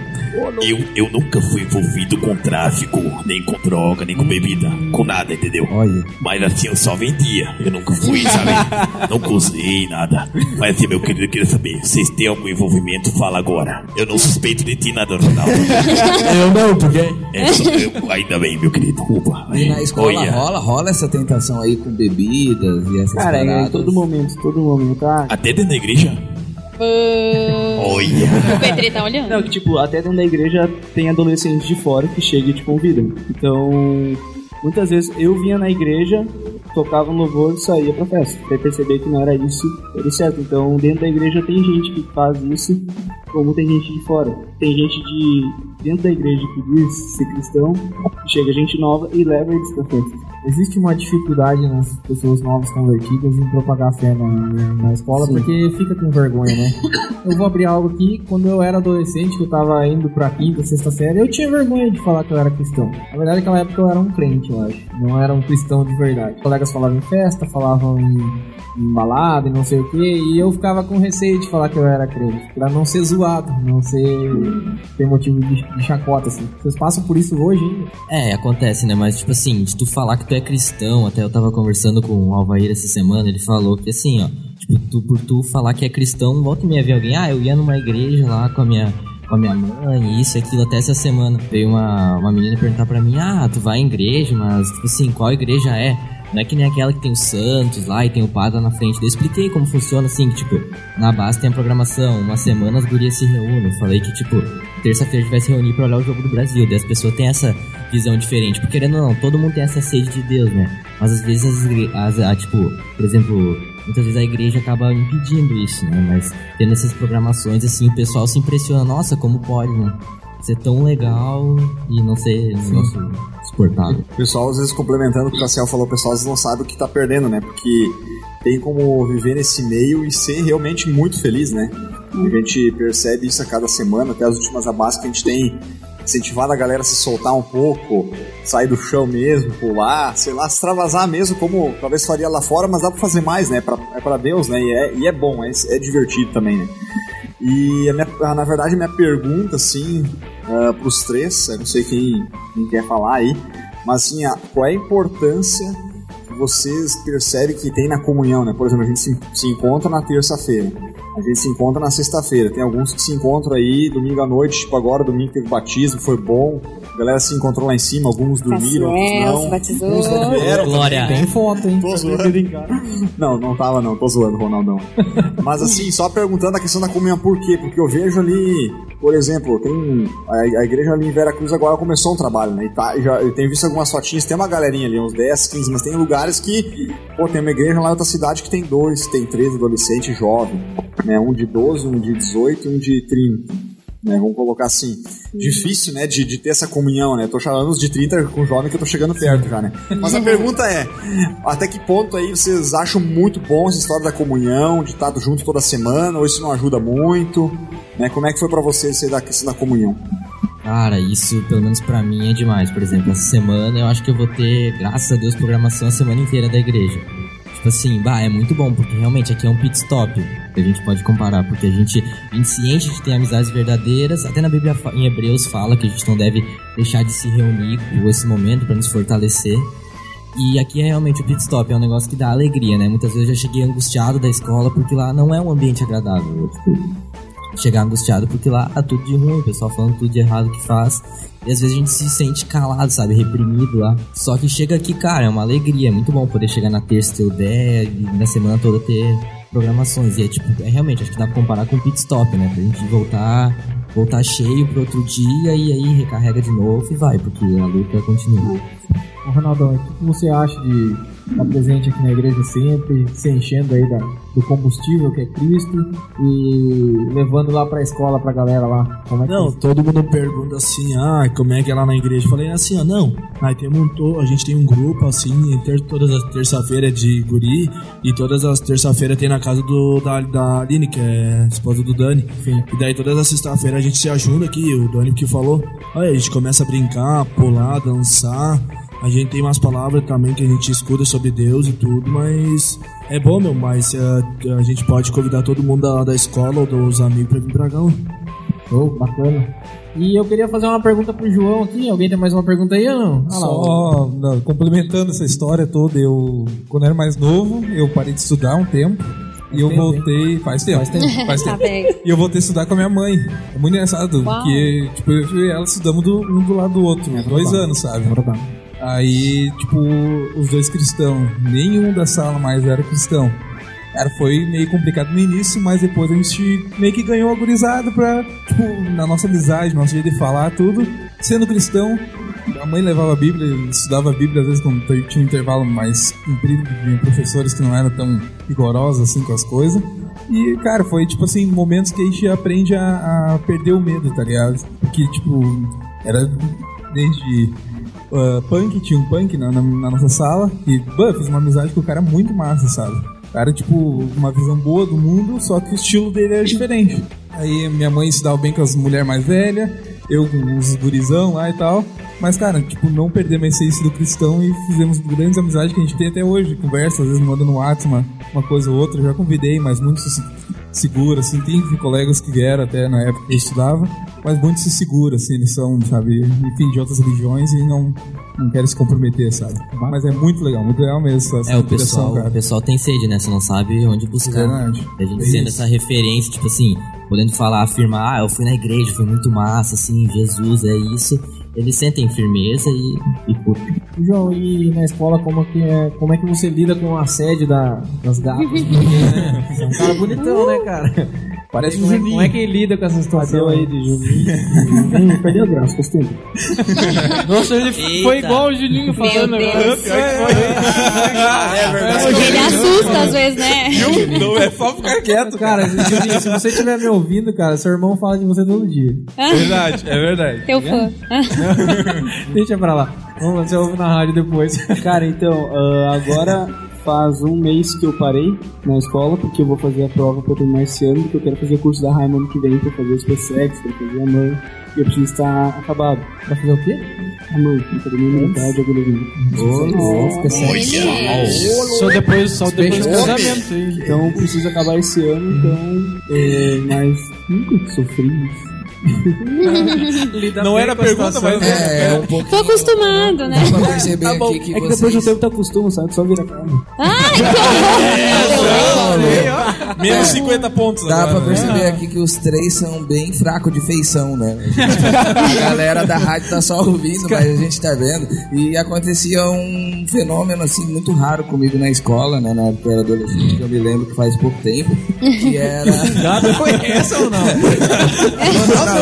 Speaker 2: Eu, eu nunca fui envolvido com tráfico, nem com droga, nem com bebida, com nada, entendeu?
Speaker 6: Olha.
Speaker 2: Mas assim, eu só vendia. Eu nunca fui, sabe? <laughs> Nunca usei nada. Mas assim, meu querido, eu queria saber, vocês têm algum envolvimento? Fala agora. Eu não suspeito de ti nada, Ronaldo. <laughs>
Speaker 11: Eu não, porque.
Speaker 2: É, só- eu- ainda bem, meu querido. Upa.
Speaker 6: E na escola
Speaker 2: Olha.
Speaker 6: rola, rola essa tentação aí com bebidas e essas
Speaker 9: Cara, é
Speaker 6: paradas.
Speaker 9: em todo momento, todo momento. Ah,
Speaker 2: Até dentro da igreja? Olha.
Speaker 7: O Petri tá olhando.
Speaker 9: Não, que tipo, até dentro da igreja tem adolescentes de fora que chegam e te convidam. Então, muitas vezes eu vinha na igreja, tocava um louvor e saía pra festa. Até perceber que não era isso, era certo. Então, dentro da igreja tem gente que faz isso, como tem gente de fora. Tem gente de dentro da igreja que diz ser cristão, chega gente nova e leva eles pra festa.
Speaker 3: Existe uma dificuldade nas pessoas novas convertidas em propagar a fé na, na- escola,
Speaker 4: Sim.
Speaker 3: porque fica com vergonha, né? <laughs> Eu vou abrir algo aqui, quando eu era adolescente, que eu tava indo pra quinta, sexta série, eu tinha vergonha de falar que eu era cristão. Na verdade, naquela época eu era um crente, eu acho. Não era um cristão de verdade. Os colegas falavam em festa, falavam em balada e não sei o que, e eu ficava com receio de falar que eu era crente, pra não ser zoado, não ser ter motivo de, de chacota, assim. Vocês passam por isso hoje ainda?
Speaker 4: É, acontece, né? Mas, tipo assim, de tu falar que tu é cristão, até eu tava conversando com o Alvair essa semana, ele falou que assim, ó, tipo, tu, por tu falar que é cristão, volta e meia ver alguém, ah, eu ia numa igreja lá com a minha. Com a minha mãe, isso, aquilo, até essa semana. Veio uma, uma menina perguntar pra mim: Ah, tu vai em igreja, mas, tipo assim, qual igreja é? Não é que nem aquela que tem os santos lá e tem o padre na frente. Eu expliquei como funciona, assim, que, tipo, na base tem a programação, uma semana as gurias se reúnem. Eu falei que, tipo, terça-feira a gente vai se reunir pra olhar o jogo do Brasil. Daí as pessoas têm essa visão diferente. Porque, querendo ou não, todo mundo tem essa sede de Deus, né? Mas às vezes, as, as, a, tipo, por exemplo, muitas vezes a igreja acaba impedindo isso, né? Mas tendo essas programações, assim, o pessoal se impressiona. Nossa, como pode, né? Ser tão legal e não ser um negócio suportável.
Speaker 5: O pessoal, às vezes, complementando o que o Cassiel falou, o pessoal às vezes não sabe o que tá perdendo, né? Porque tem como viver nesse meio e ser realmente muito feliz, né? A gente percebe isso a cada semana, até as últimas abas que a gente tem incentivado a galera a se soltar um pouco, sair do chão mesmo, pular, sei lá, extravasar mesmo, como talvez faria lá fora, mas dá pra fazer mais, né? Pra, é pra Deus, né? E é, e é bom, é, é divertido também, né? E minha- a- na verdade minha pergunta, assim, uh, pros três, eu não sei quem, quem quer falar aí, mas assim, a- qual é a importância vocês percebem que tem na comunhão, né? Por exemplo, a gente se, se encontra na terça-feira, a gente se encontra na sexta-feira, tem alguns que se encontram aí domingo à noite, tipo agora, domingo teve batismo, foi bom, a galera se encontrou lá em cima, alguns dormiram, outros não.
Speaker 7: se batizou.
Speaker 5: Não vieram.
Speaker 4: Glória.
Speaker 3: Tem foto, hein?
Speaker 5: Tô zoando. Não, não tava não, tô zoando, Ronaldão. Mas assim, só perguntando a questão da comunhão, por quê? Porque eu vejo ali, por exemplo, tem a, a igreja ali em Vera Cruz agora começou um trabalho, né? E tá, já, eu tenho visto algumas fotinhas, tem uma galerinha ali, uns 10, 15, mas tem lugares que, pô, tem uma igreja lá em outra cidade que tem dois, tem três adolescentes jovens, né? Um de 12, um de 18 e um de 30. Né, vamos colocar assim, difícil, né, de, de ter essa comunhão, né? Tô chamando os de 30 com jovem que eu tô chegando perto já, né? Mas a pergunta é, até que ponto aí vocês acham muito bom essa história da comunhão, de estar junto toda semana, ou isso não ajuda muito, né? Como é que foi pra vocês essa da questão da comunhão?
Speaker 4: Cara, isso pelo menos pra mim é demais. Por exemplo, essa semana eu acho que eu vou ter, graças a Deus, programação a semana inteira da igreja. Tipo assim, bah, é muito bom, porque realmente aqui é um pit stop que a gente pode comparar, porque a gente, a gente se enche de ter amizades verdadeiras. Até na Bíblia em Hebreus fala que a gente não deve deixar de se reunir por esse momento para nos fortalecer. E aqui é realmente o pit stop, é um negócio que dá alegria, né? Muitas vezes eu já cheguei angustiado da escola porque lá não é um ambiente agradável. Tipo, chegar angustiado porque lá tá tudo de ruim, o pessoal falando tudo de errado que faz. E às vezes a gente se sente calado, sabe? Reprimido lá. Só que chega aqui, cara, é uma alegria. É muito bom poder chegar na terça ter ideia e na semana toda ter programações. E é tipo, é realmente, acho que dá pra comparar com o pit stop, né? Pra gente voltar, voltar cheio pro outro dia e aí recarrega de novo e vai, porque a luta continua.
Speaker 3: Ô, Ronaldão, o que você acha de estar presente aqui na igreja sempre, se enchendo aí da, do combustível que é Cristo e levando lá pra escola pra galera lá? Como é que
Speaker 10: Não, todo mundo pergunta assim, ah, como é que é lá na igreja? Eu falei assim, ó, não, aí tem um, a gente tem um grupo assim, ter, todas as terça-feira é de guri e todas as terça-feira tem na casa do, da, da Aline, que é esposa do Dani. E daí todas as sexta-feira a gente se ajuda aqui, o Dani que falou, aí a gente começa a brincar, pular, dançar. A gente tem umas palavras também que a gente escuta sobre Deus e tudo, mas é bom, meu, mas eh, a gente pode convidar todo mundo da, da escola ou dos amigos pra vir pra cá.
Speaker 3: Show, bacana. E eu queria fazer uma pergunta pro João aqui. Alguém tem mais uma pergunta aí ou não? Ah lá.
Speaker 15: Só não, complementando essa história toda, eu quando era mais novo, eu parei de estudar um tempo. E eu
Speaker 3: tempo,
Speaker 15: voltei. Faz tempo.
Speaker 3: Faz tempo. <laughs>
Speaker 15: Faz
Speaker 7: Tá
Speaker 15: tempo.
Speaker 7: bem.
Speaker 15: E eu voltei a estudar com a minha mãe. É muito engraçado.
Speaker 7: Uau.
Speaker 15: Porque, tipo, eu e ela estudamos do- um do lado do outro. dois
Speaker 3: verdade.
Speaker 15: anos, sabe? Aí, tipo, os dois cristãos. Nenhum da sala mais era cristão. Cara, foi meio complicado no início, mas depois a gente meio que ganhou a gurizada pra, tipo, na nossa amizade, nosso jeito de falar, tudo. Sendo cristão, a mãe levava a Bíblia, estudava a Bíblia, às vezes quando tinha um intervalo mais comprido, de professores que não eram tão rigorosos assim com as coisas. E, cara, foi tipo assim, momentos que a gente aprende a, a perder o medo, tá ligado? Porque, tipo, era desde ah, punk, tinha um punk na, na- na nossa sala. E, bah, fiz uma amizade com o cara muito massa, sabe? Cara, tipo, uma visão boa do mundo, só que o estilo dele era diferente. Aí minha mãe se dava bem com as mulheres mais velhas, eu com os gurizão lá e tal. Mas, cara, tipo, não perdemos a essência do cristão e fizemos grandes amizades que a gente tem até hoje. Conversa, às vezes manda no WhatsApp uma, uma coisa ou outra. Já convidei, mas muito se segura, assim. Tem colegas que vieram até na época que eu estudava, mas muito se segura, assim. Eles são, sabe, enfim, de outras religiões e não, não querem se comprometer, sabe? Mas é muito legal, muito legal mesmo essa
Speaker 4: É, o pessoal,
Speaker 15: cara.
Speaker 4: o pessoal tem sede, né? Você não sabe onde buscar.
Speaker 15: Verdade.
Speaker 4: A gente
Speaker 15: É
Speaker 4: sendo
Speaker 15: isso.
Speaker 4: essa referência, tipo assim, podendo falar, afirmar, ah, eu fui na igreja, foi muito massa, assim, Jesus é isso. Eles sentem firmeza e, e curtem.
Speaker 3: João, e na escola como que é, como é que você lida com o assédio da, das gatas? Porque, <laughs> é um cara bonitão, né, cara?
Speaker 15: Parece
Speaker 3: como,
Speaker 15: um
Speaker 3: é, como é que lida com essa situação
Speaker 9: aí de Juninho. Perdeu o braço, tempo. <laughs>
Speaker 8: Nossa, ele
Speaker 4: Eita.
Speaker 8: foi igual o Juninho
Speaker 7: Meu
Speaker 8: falando agora.
Speaker 5: É verdade.
Speaker 7: Ele assusta às vezes, né?
Speaker 15: Não é só ficar quieto,
Speaker 3: Cara, Juninho, se você estiver me ouvindo, cara, seu irmão fala de você todo dia.
Speaker 15: Verdade, é verdade.
Speaker 7: Teu fã. <laughs>
Speaker 3: Deixa pra lá. Vamos lá, você ouve na rádio depois. <laughs>
Speaker 9: Cara, então, ah, agora faz um mês que eu parei na escola, porque eu vou fazer a prova pra terminar esse ano, porque eu quero fazer o curso da Raima ano que vem, pra fazer os PSEX, pra fazer a mãe. E eu preciso estar acabado.
Speaker 3: Pra fazer o quê?
Speaker 9: A mãe, Academia Militar de Agonismo.
Speaker 8: Só depois, só depois do casamento. hein?
Speaker 9: Então preciso acabar esse ano, então. É, mas nunca sofri isso.
Speaker 15: Não era pergunta, mas
Speaker 6: É, é um pouco.
Speaker 7: Tô acostumado, né?
Speaker 6: Dá pra perceber
Speaker 9: Tá bom,
Speaker 6: aqui que
Speaker 9: é que depois de um
Speaker 6: vocês...
Speaker 9: tempo tu acostuma, sabe? Só vira a cara.
Speaker 7: Ai, <laughs> que horror!
Speaker 15: Menos 50 pontos
Speaker 6: Dá pra
Speaker 15: agora. né?
Speaker 6: perceber aqui que os três são bem fracos de feição, né? <laughs> A galera da rádio tá só ouvindo, mas a gente tá vendo. E acontecia um fenômeno, assim, muito raro comigo na escola, né? Na época que eu era adolescente, que eu me lembro que faz pouco tempo, que era...
Speaker 3: Foi essa ou não? <laughs>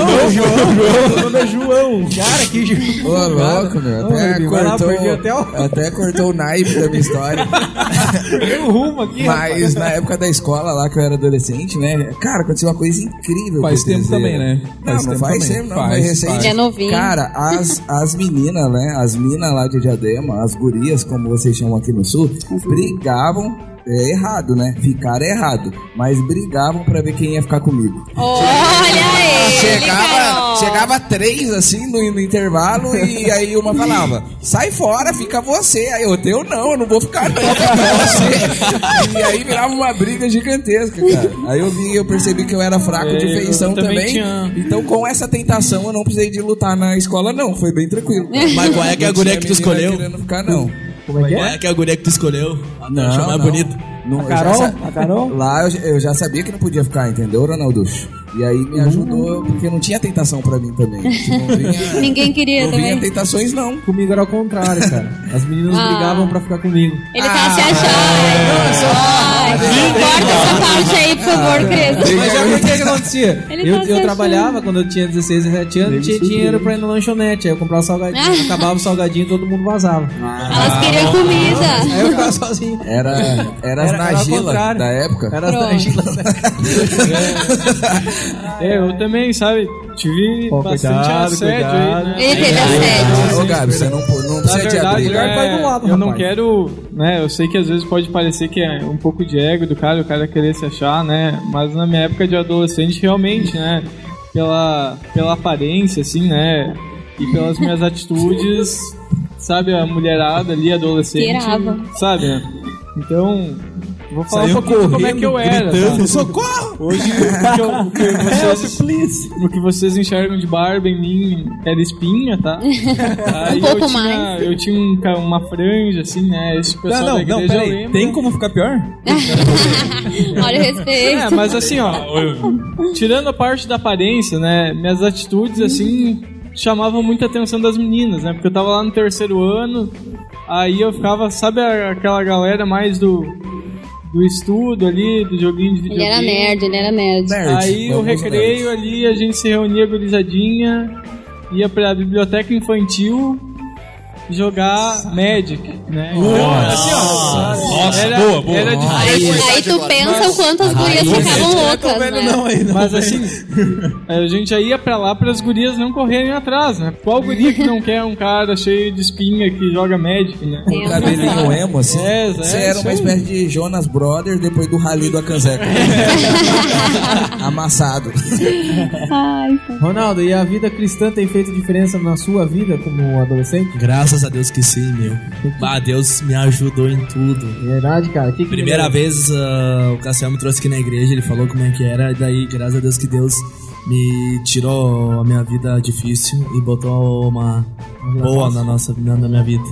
Speaker 9: João!
Speaker 3: Cara, que Ju-
Speaker 6: Ô, louco, meu. Até
Speaker 3: lá,
Speaker 6: cortou,
Speaker 3: perdi até o-
Speaker 6: até cortou o naipe da minha história. <laughs>
Speaker 3: Deu um rumo aqui,
Speaker 6: Mas na época da escola lá, que eu era adolescente, né? Cara, aconteceu uma coisa incrível.
Speaker 15: Faz tempo
Speaker 6: TZ.
Speaker 15: também, né?
Speaker 6: Não,
Speaker 15: Faz
Speaker 6: não
Speaker 15: tempo
Speaker 6: faz tempo, não.
Speaker 15: Faz,
Speaker 6: recente.
Speaker 15: faz.
Speaker 7: É novinho.
Speaker 6: Cara, as, as meninas, né? As minas lá de Diadema, as gurias, como vocês chamam aqui no sul, brigavam. É errado, né? Ficar é errado. Mas brigavam pra ver quem ia ficar comigo.
Speaker 7: Olha ele,
Speaker 6: Chegava, chegava três assim no, no intervalo e <laughs> aí uma falava: sai fora, fica você. Aí eu, eu não, eu não vou ficar não, fica você. E aí virava uma briga gigantesca, cara. Aí eu vi, eu percebi que eu era fraco
Speaker 8: É,
Speaker 6: de
Speaker 8: eu
Speaker 6: feição
Speaker 8: também
Speaker 6: também.
Speaker 8: tinha-
Speaker 6: Então com essa tentação eu não precisei de lutar na escola, não. Foi bem tranquilo. <laughs>
Speaker 11: Mas qual é que é a
Speaker 6: Não
Speaker 11: guria que tu escolheu?
Speaker 6: querendo ficar, não.
Speaker 3: Como é que é?
Speaker 11: é que é a guria que tu escolheu?
Speaker 6: Não,
Speaker 11: mais
Speaker 6: não.
Speaker 11: bonita.
Speaker 6: Não,
Speaker 3: A Carol?
Speaker 6: sa-
Speaker 3: A Carol?
Speaker 6: Lá eu, já- eu já sabia que não podia ficar, entendeu, Ronaldo? E aí me ajudou, porque não tinha tentação pra mim também. Tipo, não <laughs> vinha,
Speaker 7: Ninguém queria
Speaker 6: não vinha
Speaker 7: também.
Speaker 6: tentações, não.
Speaker 3: Comigo era o contrário, cara. As meninas
Speaker 7: Ah.
Speaker 3: brigavam pra ficar comigo.
Speaker 7: Ele tá se achando. Ai, corta essa parte aí, por favor, Cris.
Speaker 3: Mas já por que que acontecia? <laughs>
Speaker 7: Ele
Speaker 3: Eu,
Speaker 7: tá
Speaker 3: eu trabalhava quando eu tinha 16, 17 anos, tinha dinheiro pra ir na lanchonete. Aí eu comprava salgadinho,
Speaker 7: Ah. <laughs>
Speaker 3: acabava o salgadinho e todo mundo vazava.
Speaker 7: Elas queriam comida.
Speaker 3: Aí eu ficava sozinho.
Speaker 6: Era, era
Speaker 3: Era- era contrário.
Speaker 6: da época.
Speaker 3: Era
Speaker 7: Pronto.
Speaker 3: Nagilas. <laughs>
Speaker 8: É, eu também, sabe? Tive
Speaker 3: Pô,
Speaker 8: bastante
Speaker 3: cuidado,
Speaker 8: assédio
Speaker 3: cuidado.
Speaker 8: aí, né?
Speaker 7: Ele teve assédio.
Speaker 6: Ô, Gabi, você não, não
Speaker 8: Na
Speaker 6: precisa te
Speaker 8: verdade,
Speaker 6: abrir.
Speaker 8: É,
Speaker 3: lado,
Speaker 8: eu não quero, né? Eu sei que às vezes pode parecer que é um pouco de ego do cara, o cara querer se achar, né? Mas na minha época de adolescente, realmente, né? Pela, pela aparência, assim, né? E pelas minhas atitudes, sabe? A mulherada ali, adolescente,
Speaker 7: Cheirava.
Speaker 8: sabe? né? Então, vou falar
Speaker 15: Saiu
Speaker 8: um pouquinho como é que eu era.
Speaker 15: gritando,
Speaker 8: tá?
Speaker 15: socorro!
Speaker 8: Hoje, o que, eu- o que <laughs> vocês, o que vocês enxergam de barba em mim era espinha, tá? <laughs> Aí
Speaker 7: Um pouco
Speaker 8: eu tinha,
Speaker 7: mais.
Speaker 8: Eu tinha um uma franja, assim, né? Esse pessoal
Speaker 15: Não,
Speaker 8: da
Speaker 15: não, não,
Speaker 8: igreja
Speaker 15: peraí.
Speaker 8: lembra.
Speaker 15: Tem como ficar pior? <laughs>
Speaker 7: Olha o respeito.
Speaker 8: É, mas assim, ó, tirando a parte da aparência, né? Minhas atitudes, assim, chamavam muita atenção das meninas, né? Porque eu tava lá no terceiro ano, aí eu ficava, sabe aquela galera mais do, do estudo ali, do joguinho de
Speaker 7: Ele
Speaker 8: videogame?
Speaker 7: era nerd, ele era nerd.
Speaker 6: Nerd,
Speaker 8: Aí o recreio ali, a gente se reunia gurizadinha, ia pra biblioteca infantil jogar Magic, né?
Speaker 1: Nossa.
Speaker 8: Assim, ó,
Speaker 1: Nossa,
Speaker 8: era,
Speaker 1: boa, boa.
Speaker 8: Era
Speaker 7: Aí,
Speaker 8: difícil.
Speaker 7: aí tu pensa o quanto as gurias ficavam loucas, né?
Speaker 8: Mas assim, <laughs> a gente já ia pra lá para as gurias não correrem atrás, né? Qual guria que não quer um cara cheio de espinha que joga Magic, né?
Speaker 6: Com cabelinho emo, assim.
Speaker 8: É, é,
Speaker 6: Você era
Speaker 8: isso
Speaker 6: uma
Speaker 8: aí.
Speaker 6: espécie de Jonas Brothers depois do rally do Acanzeca. <laughs> Amassado.
Speaker 7: Ai,
Speaker 3: Ronaldo, e a vida cristã tem feito diferença na sua vida como adolescente?
Speaker 11: Graças a Deus que sim, meu. Ah, Deus me ajudou em tudo.
Speaker 3: Verdade, cara. Que que
Speaker 11: Primeira
Speaker 3: ele-
Speaker 11: vez ah, o Cassiel me trouxe aqui na igreja, ele falou como é que era, e daí, graças a Deus que Deus me tirou a minha vida difícil e botou uma boa na nossa na, na minha vida.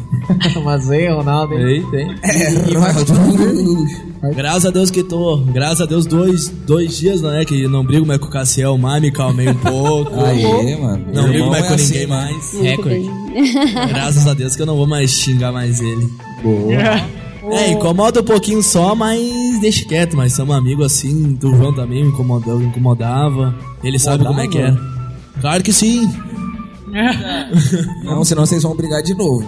Speaker 3: Mas aí, Ronaldo. hein?
Speaker 11: tem.
Speaker 6: É, <laughs>
Speaker 11: Graças a Deus que tô. Graças a Deus, dois, dois dias, né? Que não brigo mais com o Cassiel, mas me calmei um pouco. <laughs>
Speaker 6: Aí, mano.
Speaker 11: Não brigo mais
Speaker 6: é
Speaker 11: com
Speaker 6: assim,
Speaker 11: ninguém
Speaker 6: né?
Speaker 11: mais.
Speaker 7: Recorde. <laughs>
Speaker 11: Graças a Deus que eu não vou mais xingar mais ele.
Speaker 6: Boa.
Speaker 11: É, incomoda um pouquinho só, mas deixa quieto, mas somos amigos assim, do João também me incomodava, incomodava. Ele sabe como é que é. Claro que sim. <laughs>
Speaker 6: Não, senão vocês vão brigar de novo.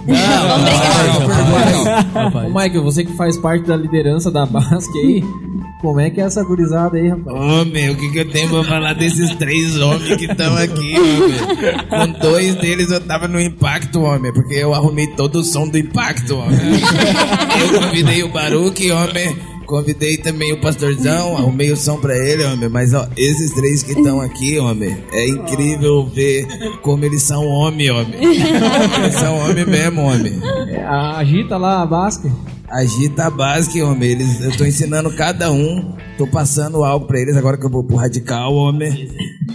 Speaker 3: Ô, Michael, você que faz parte da liderança da Basque aí, como é que é essa gurizada aí, rapaz?
Speaker 6: Ô, meu, o que, que eu tenho pra falar desses três homens que estão aqui, homem? Com dois deles eu tava no impacto, homem, porque eu arrumei todo o som do impacto, homem. Eu convidei o Baruque, homem. Convidei também o pastorzão, arrumei o som pra ele, homem. Mas, ó, esses três que estão aqui, homem, é incrível ver como eles são homem, homem. Eles são homem mesmo, homem.
Speaker 3: É, agita lá a Basque.
Speaker 6: Agita a base, homem. Eles, eu tô ensinando cada um. Tô passando algo pra eles agora que eu vou pro radical, homem.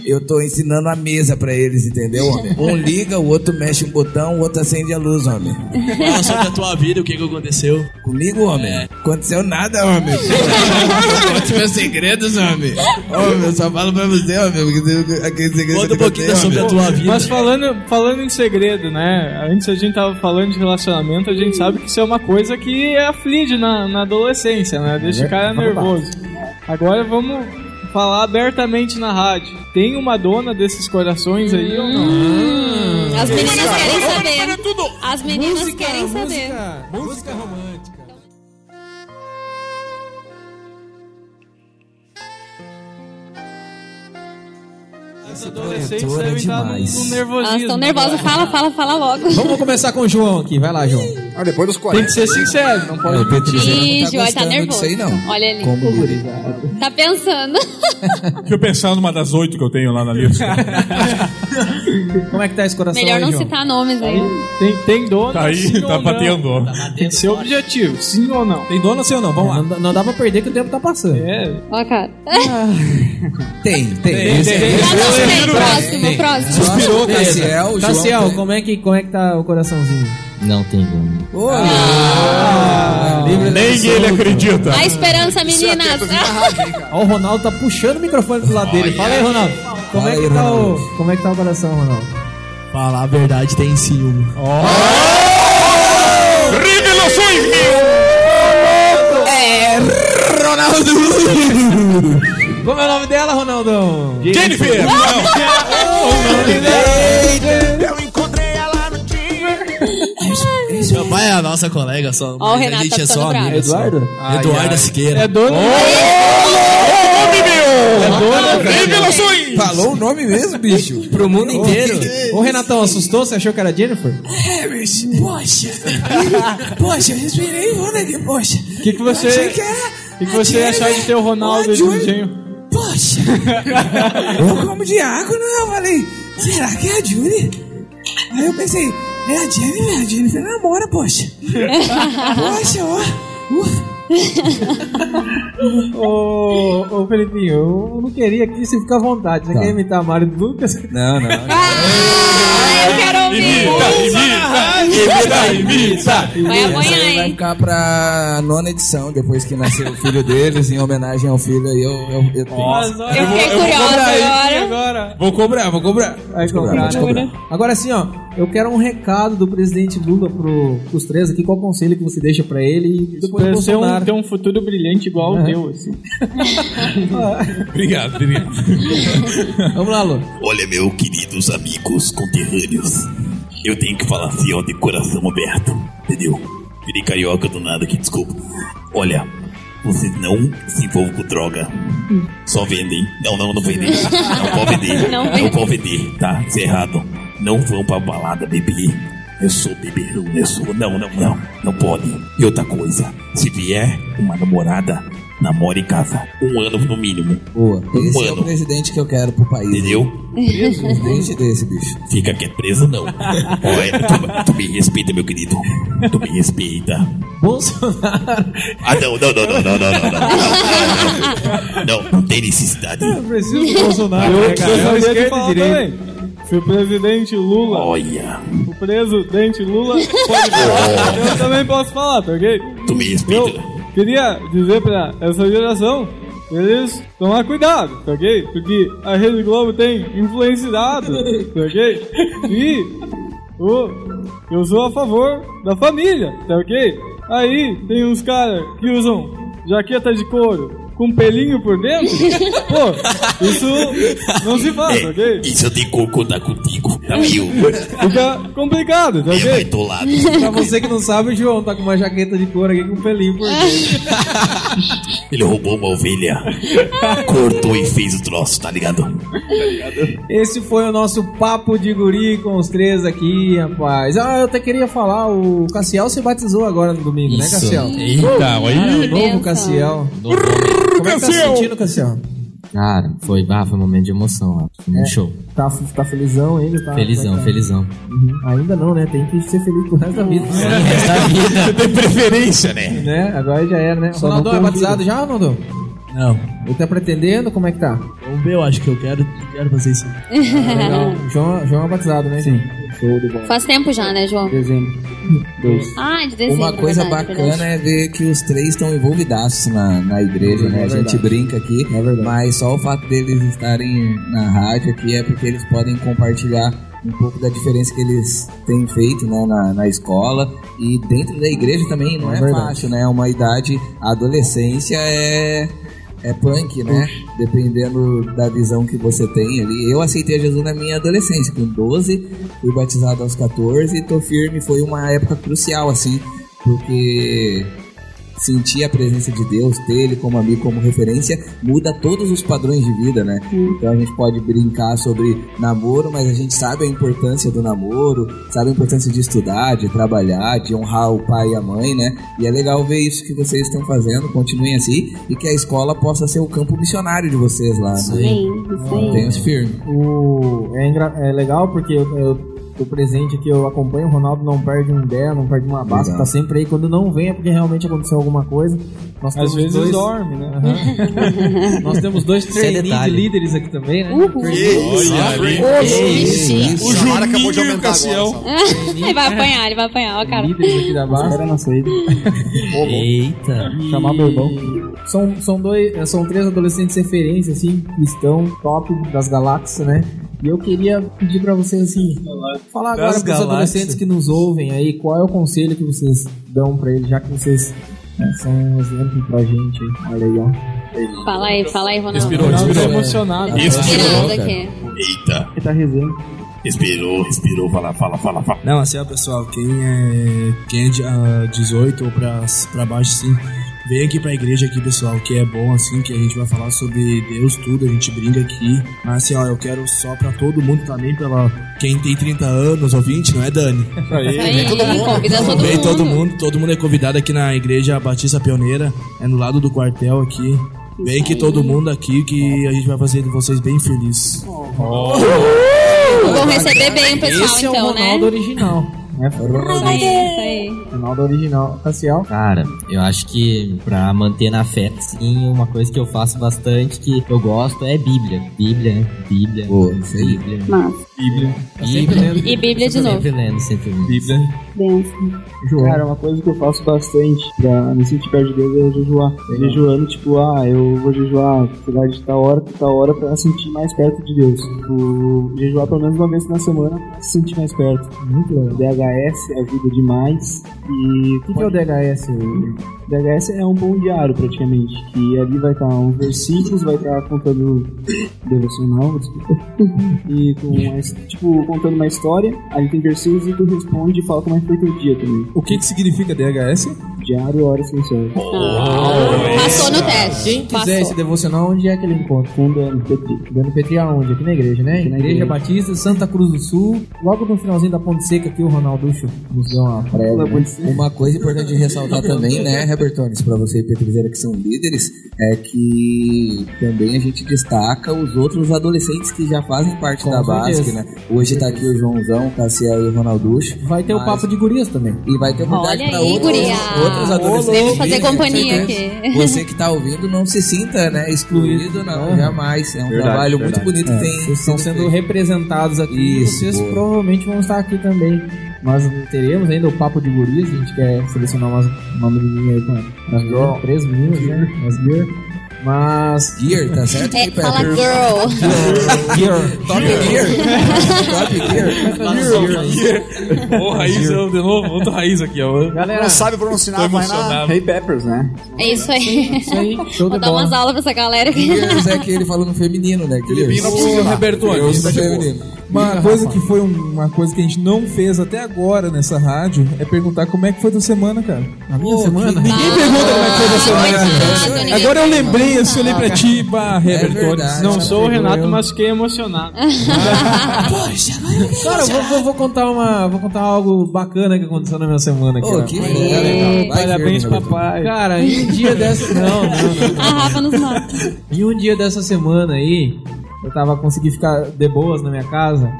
Speaker 6: Eu tô ensinando a mesa pra eles, entendeu, homem? Um liga, o outro mexe um botão, o outro acende a luz, homem.
Speaker 11: Fala sobre a tua vida, o que que aconteceu.
Speaker 6: Comigo, homem? Aconteceu nada, homem. Conte meus segredos, homem. Homem, eu só falo pra você, homem. Porque aquele segredo
Speaker 11: Conta um pouquinho sobre a tua vida.
Speaker 8: Mas falando, falando em segredo, né? Antes a gente tava falando de relacionamento, a gente sabe que isso é uma coisa que aflige na, na adolescência, né? Deixa o cara nervoso. Agora vamos falar abertamente na rádio. Tem uma dona desses corações aí ou não?
Speaker 7: Hum, As meninas querem saber. As meninas querem saber.
Speaker 3: Música romântica.
Speaker 8: Os adolescentes devem estar num,
Speaker 6: demais.
Speaker 8: num
Speaker 7: Elas
Speaker 8: nervosismo.
Speaker 7: estão nervosas. Fala, fala, fala logo.
Speaker 3: Vamos começar com o João aqui. Vai lá, João.
Speaker 5: Ah, depois dos
Speaker 8: Tem
Speaker 5: 40.
Speaker 8: que ser sincero, não pode
Speaker 6: É, Pedro
Speaker 7: Ih,
Speaker 6: não tá
Speaker 7: João, tá nervoso.
Speaker 6: aí, não.
Speaker 7: Olha ele.
Speaker 6: Como.
Speaker 7: Tá pensando. <laughs>
Speaker 1: Deixa eu pensar numa das oito que eu tenho lá na lista. <laughs>
Speaker 3: Como é que tá esse coração
Speaker 7: Melhor
Speaker 3: aí,
Speaker 7: não
Speaker 3: João?
Speaker 7: citar nomes aí.
Speaker 8: Tem, tem dona,
Speaker 1: Tá aí,
Speaker 8: sim
Speaker 1: tá
Speaker 8: ou
Speaker 1: batendo.
Speaker 8: não? Tem que ser objetivo, sim ou não?
Speaker 3: Tem dona sim ou não? Vamos lá. Não, não dá pra perder que o tempo tá passando.
Speaker 8: É,
Speaker 7: Ó, cara. <laughs>
Speaker 6: Tem, tem.
Speaker 8: Tem,
Speaker 6: Esse
Speaker 8: tem,
Speaker 6: aí.
Speaker 8: tem.
Speaker 7: Tá, não, tem. Próximo, próximo.
Speaker 6: Suspirou. Cassiel.
Speaker 3: Cassiel, como é, que, como é que tá o coraçãozinho?
Speaker 4: Não tem dúvida.
Speaker 6: Oi.
Speaker 3: Ah, livre
Speaker 1: Nem ele acredita.
Speaker 7: A esperança, meninas.
Speaker 3: Ó, o Ronaldo tá puxando o microfone pro lado dele. Fala aí, Ronaldo. Como
Speaker 6: Fala
Speaker 3: é que
Speaker 6: aí,
Speaker 3: tá
Speaker 6: Ronaldo.
Speaker 3: o, como é que tá o coração, Ronaldo?
Speaker 11: Falar a verdade tem ciúme.
Speaker 1: Revelações
Speaker 3: Como é o nome dela, Ronaldão?
Speaker 1: Jennifer!
Speaker 11: Meu pai é a nossa colega só.
Speaker 7: Ó, o Renato
Speaker 11: a gente
Speaker 7: tá
Speaker 11: é só
Speaker 7: ficando bravo.
Speaker 11: amigo. só.
Speaker 3: Eduardo?
Speaker 11: Eduarda Siqueira.
Speaker 8: é dona.
Speaker 1: Revelações!
Speaker 6: Falou o nome mesmo, bicho? <laughs>
Speaker 4: Pro mundo inteiro.
Speaker 3: Ô, Renatão, assustou? Você achou que era Jennifer?
Speaker 6: É, mas, poxa. poxa, eu respirei fundo aqui, poxa.
Speaker 8: O que, que você,
Speaker 6: Achei que era
Speaker 8: que, que você
Speaker 6: a
Speaker 8: achar de ter o Ronaldo e o
Speaker 6: Júlio. Poxa. <laughs> eu como diácono, eu falei, será que é a Julie? Aí eu pensei, é a Jennifer, a Jennifer namora, poxa. <laughs> poxa, ó. Ufa. <laughs>
Speaker 3: ô, ô, Felipinho, eu não queria aqui, você fica à vontade. Você
Speaker 6: Tá.
Speaker 3: quer imitar a Mário Lucas?
Speaker 6: Não, não. <laughs>
Speaker 7: Ah, eu quero ouvir.
Speaker 1: Imita, imita!
Speaker 7: Vai apanhar,
Speaker 6: aí vai
Speaker 7: hein?
Speaker 6: ficar pra nona edição, depois que nasceu o filho deles, em homenagem ao filho, aí eu, eu, eu tenho.
Speaker 7: Eu fiquei curiosa agora.
Speaker 8: agora.
Speaker 1: Vou cobrar, vou cobrar.
Speaker 3: Vai
Speaker 6: cobrar,
Speaker 3: cobrar, né?
Speaker 6: cobrar.
Speaker 3: Agora assim, ó, eu quero um recado do presidente Lula pro, pros três aqui. Qual conselho que você deixa pra ele e depois
Speaker 8: ser um, ter um futuro brilhante igual o teu, assim. <laughs>
Speaker 1: Obrigado, obrigado.
Speaker 3: Vamos lá, Lu.
Speaker 2: Olha, meus queridos amigos conterrâneos. Eu tenho que falar assim, ó, de coração aberto. Entendeu? Virei carioca do nada aqui, desculpa. Olha, vocês não se envolvam com droga. Só vendem. Não, não, não vendem. Não pode vender. <laughs>
Speaker 7: Não
Speaker 2: pode vender, tá? Isso é errado. Não vão pra balada beber. Eu sou beberão, eu sou. Não, não, não. Não pode. E outra coisa, se vier uma namorada, namore em casa. Um ano no mínimo.
Speaker 6: Boa.
Speaker 2: Um
Speaker 6: Esse é o
Speaker 2: ano.
Speaker 6: presidente que eu quero pro país.
Speaker 2: Entendeu?
Speaker 6: Presidente desse, bicho.
Speaker 2: Fica quieto, preso não. Olha, tu, tu me respeita, meu querido. Tu me respeita.
Speaker 3: Bolsonaro.
Speaker 2: Ah, não, não, não, não, não, não, não, não. Não, não, não, não tem necessidade.
Speaker 3: Eu preciso do Bolsonaro.
Speaker 8: Eu
Speaker 3: né, cara? É o
Speaker 8: gostaria de
Speaker 3: esquerda e
Speaker 8: também. Se o presidente Lula.
Speaker 2: Olha.
Speaker 8: O presidente Lula pode falar. Eu também posso falar, tá ok?
Speaker 2: Tu me respeita.
Speaker 8: Eu queria dizer pra essa geração eles tomar cuidado, tá ok? Porque a Rede Globo tem influenciado, tá ok? E o, eu sou a favor da família, tá ok? Aí tem uns caras que usam jaqueta de couro com pelinho por dentro. <laughs> Pô, isso não se faz, tá ok?
Speaker 2: Isso eu tenho que concordar contigo. Tá meio.
Speaker 8: Fica complicado, tá ok?
Speaker 2: Baitolado.
Speaker 3: Pra você que não sabe, o João tá com uma jaqueta de couro aqui com um pelinho por dentro. <laughs>
Speaker 2: Ele roubou uma ovelha, cortou e fez o troço, tá ligado?
Speaker 3: Esse foi o nosso papo de guri com os três aqui, rapaz. Ah, eu até queria falar, o Cassiel se batizou agora no domingo, né,
Speaker 4: Isso.
Speaker 3: Cassiel?
Speaker 4: Eita, olha.
Speaker 3: o novo. Cassiel.
Speaker 4: Novo
Speaker 3: Como é que tá se sentindo, Cassiel?
Speaker 4: Cara, foi, ah, foi um momento de emoção, ó. Foi um
Speaker 3: É.
Speaker 4: show.
Speaker 3: Tá, tá felizão ainda? Tá,
Speaker 4: Felizão,
Speaker 3: é tá?
Speaker 4: felizão.
Speaker 3: Uhum. Ainda não, né? Tem que ser feliz pro resto da vida.
Speaker 4: Sim, resto da vida.
Speaker 2: Tem preferência, né?
Speaker 3: né? Agora já era, né?
Speaker 6: Só
Speaker 3: Ronaldão
Speaker 6: não
Speaker 3: é batizado já, Ronaldão?
Speaker 11: Não.
Speaker 3: Ele tá pretendendo? Como é que tá?
Speaker 11: Vamos ver, eu acho que eu quero, quero fazer isso.
Speaker 3: Legal. <laughs> João, João é batizado, né? Sim.
Speaker 6: Show de bola.
Speaker 7: Faz tempo já, né, João?
Speaker 6: Dezembro. Dois.
Speaker 7: Ah, de dezembro.
Speaker 6: Uma coisa
Speaker 7: verdade,
Speaker 6: bacana
Speaker 7: verdade.
Speaker 6: é ver que os três estão envolvidaços na, na igreja, né?
Speaker 3: É
Speaker 6: a gente brinca aqui, mas só o fato deles estarem na rádio aqui é porque eles podem compartilhar um pouco da diferença que eles têm feito né, na, na escola e dentro da igreja também não
Speaker 3: É
Speaker 6: é,
Speaker 3: verdade.
Speaker 6: fácil, né? Uma idade, a adolescência é é punk, né? Dependendo da visão que você tem ali. Eu aceitei Jesus na minha adolescência, com 12, fui batizado aos 14 e tô firme. Foi uma época crucial, assim, porque sentir a presença de Deus, ter ele como amigo, como referência, muda todos os padrões de vida, né? Então a gente pode brincar sobre namoro, mas a gente sabe a importância do namoro, sabe a importância de estudar, de trabalhar, de honrar o pai e a mãe, né? E é legal ver isso que vocês estão fazendo, continuem assim, e que a escola possa ser o campo missionário de vocês lá. né?
Speaker 7: Sim, isso aí.
Speaker 6: Mantenham-se firme.
Speaker 3: O... É, engra- é legal porque eu, eu tô presente aqui, eu acompanho o Ronaldo, não perde um ideia, não perde uma
Speaker 6: Legal.
Speaker 3: tá sempre aí. Quando não vem é porque realmente aconteceu alguma coisa. Nós
Speaker 8: Às
Speaker 3: temos
Speaker 8: vezes
Speaker 3: dois...
Speaker 8: dorme, né?
Speaker 3: Aham. <laughs> Nós temos dois
Speaker 4: é
Speaker 3: trainees de líderes aqui também, né?
Speaker 7: Uhul.
Speaker 2: Olha ali.
Speaker 5: O Salário acabou de aumentar agora.
Speaker 7: ele <laughs> vai apanhar, ele vai apanhar, ó, cara.
Speaker 3: Líderes aqui da base.
Speaker 9: Espera na saída.
Speaker 4: Eita.
Speaker 9: Chamar meu irmão.
Speaker 3: São, são, dois, são três adolescentes referência, assim, cristão, top das galáxias, né? E eu queria pedir pra vocês, assim, falar agora pros
Speaker 11: galáxias.
Speaker 3: adolescentes que nos ouvem aí, qual é o conselho que vocês dão pra eles, já que vocês né, são um exemplo pra gente aí. Olha aí, ó.
Speaker 7: Fala aí, fala aí, Ronaldo.
Speaker 10: Respirou,
Speaker 8: Ronaldo
Speaker 10: respirou.
Speaker 8: tá emocionado.
Speaker 7: Respirando aqui.
Speaker 2: Eita,
Speaker 9: Ele tá rezando.
Speaker 2: respirou, respirou, fala, fala, fala, fala.
Speaker 11: Não, assim, ó, pessoal, quem é, quem é de ah, 18 ou pra, pra baixo, sim, vem aqui pra igreja aqui, pessoal, que é bom, assim, que a gente vai falar sobre Deus, tudo, a gente brinca aqui. Mas, assim, ó, eu quero só pra todo mundo também, pela quem tem 30 anos ou 20, não é, Dani?
Speaker 7: Isso aí, convida todo
Speaker 11: Vem
Speaker 7: mundo.
Speaker 11: todo mundo, todo mundo é convidado aqui na igreja Batista Pioneira, é no lado do quartel aqui. Vem aqui todo mundo aqui que a gente vai fazer vocês bem felizes.
Speaker 7: Vão receber bem o pessoal,
Speaker 3: Esse é o
Speaker 7: então, né?
Speaker 3: Ronaldo original. Né? Ronaldo original. Cassiel.
Speaker 4: Cara, eu acho que pra manter na fé, sim, uma coisa que eu faço bastante, que eu gosto, é Bíblia. Bíblia, né? Bíblia.
Speaker 6: Boa, isso aí.
Speaker 4: Bíblia.
Speaker 7: Massa.
Speaker 8: Bíblia.
Speaker 4: Bíblia.
Speaker 7: E Bíblia de novo.
Speaker 4: Sempre lendo, sempre lendo.
Speaker 8: Bíblia.
Speaker 7: Benção.
Speaker 3: João.
Speaker 9: Cara, uma coisa que eu faço bastante pra me sentir perto de Deus é jejuar. Jejuando, tipo, ah, eu vou jejuar cidade de tal hora, tal hora pra sentir mais perto de Deus. Tipo, jejuar pelo menos uma vez na semana pra se sentir mais perto.
Speaker 3: Muito legal.
Speaker 9: DHS ajuda demais. E
Speaker 3: O que, que é o DHS?
Speaker 9: DHS é um bom diário praticamente, que ali vai estar uns versículos, vai estar contando devocional, desculpa. <laughs> E com, uma his- <laughs> tipo, contando uma história, aí tem versículos e tu responde e fala como é que foi teu dia também.
Speaker 15: O que que significa DHS?
Speaker 9: Diário, hora silenciosa.
Speaker 7: Passou no teste.
Speaker 3: Quem quiser
Speaker 7: Passou.
Speaker 3: esse devocional, onde é que ele encontra?
Speaker 9: Com Dano Petri.
Speaker 3: Dando Petri aonde? Aqui na igreja, né?
Speaker 9: Aqui na
Speaker 3: igreja. Batista, Santa Cruz do Sul. Logo no finalzinho da Ponte Seca aqui, o Ronalducho nos deu uma prévia. né?
Speaker 6: Uma coisa importante de ressaltar também, né, Robertones, para você e Petrizeira que são líderes, é que também a gente destaca os outros adolescentes que já fazem parte
Speaker 3: Com
Speaker 6: da
Speaker 3: certeza.
Speaker 6: base, né? Hoje tá aqui o Joãozão, o Cassiel e o Ronalducho.
Speaker 3: Vai ter o
Speaker 6: Mas-
Speaker 3: papo de gurias também.
Speaker 6: E vai ter oportunidade
Speaker 7: Olha
Speaker 6: para
Speaker 7: aí,
Speaker 6: outros, outros adolescentes.
Speaker 7: Me fazer companhia
Speaker 6: com
Speaker 7: aqui.
Speaker 6: Você que tá ouvindo, não se sinta né, excluído, não, jamais. É um
Speaker 5: Verdade,
Speaker 6: trabalho
Speaker 5: verdade.
Speaker 6: muito bonito
Speaker 3: É,
Speaker 6: que tem.
Speaker 3: vocês estão sendo
Speaker 6: feito.
Speaker 3: representados aqui.
Speaker 6: Isso,
Speaker 3: vocês
Speaker 6: boa.
Speaker 3: provavelmente vão estar aqui também. Nós teremos ainda o papo de gurias. A gente quer selecionar umas, uma menininha aí pra, pra três meninas, né? Umas gear. Mas.
Speaker 6: Gear, tá certo?
Speaker 7: É, fala girl.
Speaker 3: Gear.
Speaker 6: Top Gear. Top Gear.
Speaker 1: Ô, Raiz, eu, de novo, outro Raiz aqui, ó.
Speaker 3: Galera,
Speaker 5: Não sabe pronunciar, vai na
Speaker 1: emocionado.
Speaker 5: Hey Peppers, né?
Speaker 7: É isso aí.
Speaker 3: isso aí. Show
Speaker 7: Vou dar umas aulas pra essa galera aqui.
Speaker 6: Gears é que ele falou no feminino, né?
Speaker 5: Filipino
Speaker 6: Gears.
Speaker 5: lá.
Speaker 15: Roberto, é
Speaker 6: feminino.
Speaker 15: Uma coisa que foi um- uma coisa que a gente não fez até agora nessa rádio é perguntar como é que foi tua semana, cara.
Speaker 3: A minha semana.
Speaker 15: Ninguém pergunta como é que foi tua semana. Agora eu lembrei, assim, eu ti, bah, Herbert.
Speaker 8: Não sou o Renato,
Speaker 3: eu.
Speaker 8: mas fiquei emocionado. <laughs>
Speaker 3: Cara, eu vou, vou- vou contar uma, vou contar algo bacana que aconteceu na minha semana aqui. Ó.
Speaker 6: que fera, legal. Vai,
Speaker 8: Parabéns,
Speaker 6: Roberto.
Speaker 8: papai.
Speaker 3: Cara, em um dia dessa. Não, não, não. <laughs>
Speaker 7: A Rafa nos mata.
Speaker 3: Em um dia dessa semana aí, eu tava conseguindo ficar de boas na minha casa.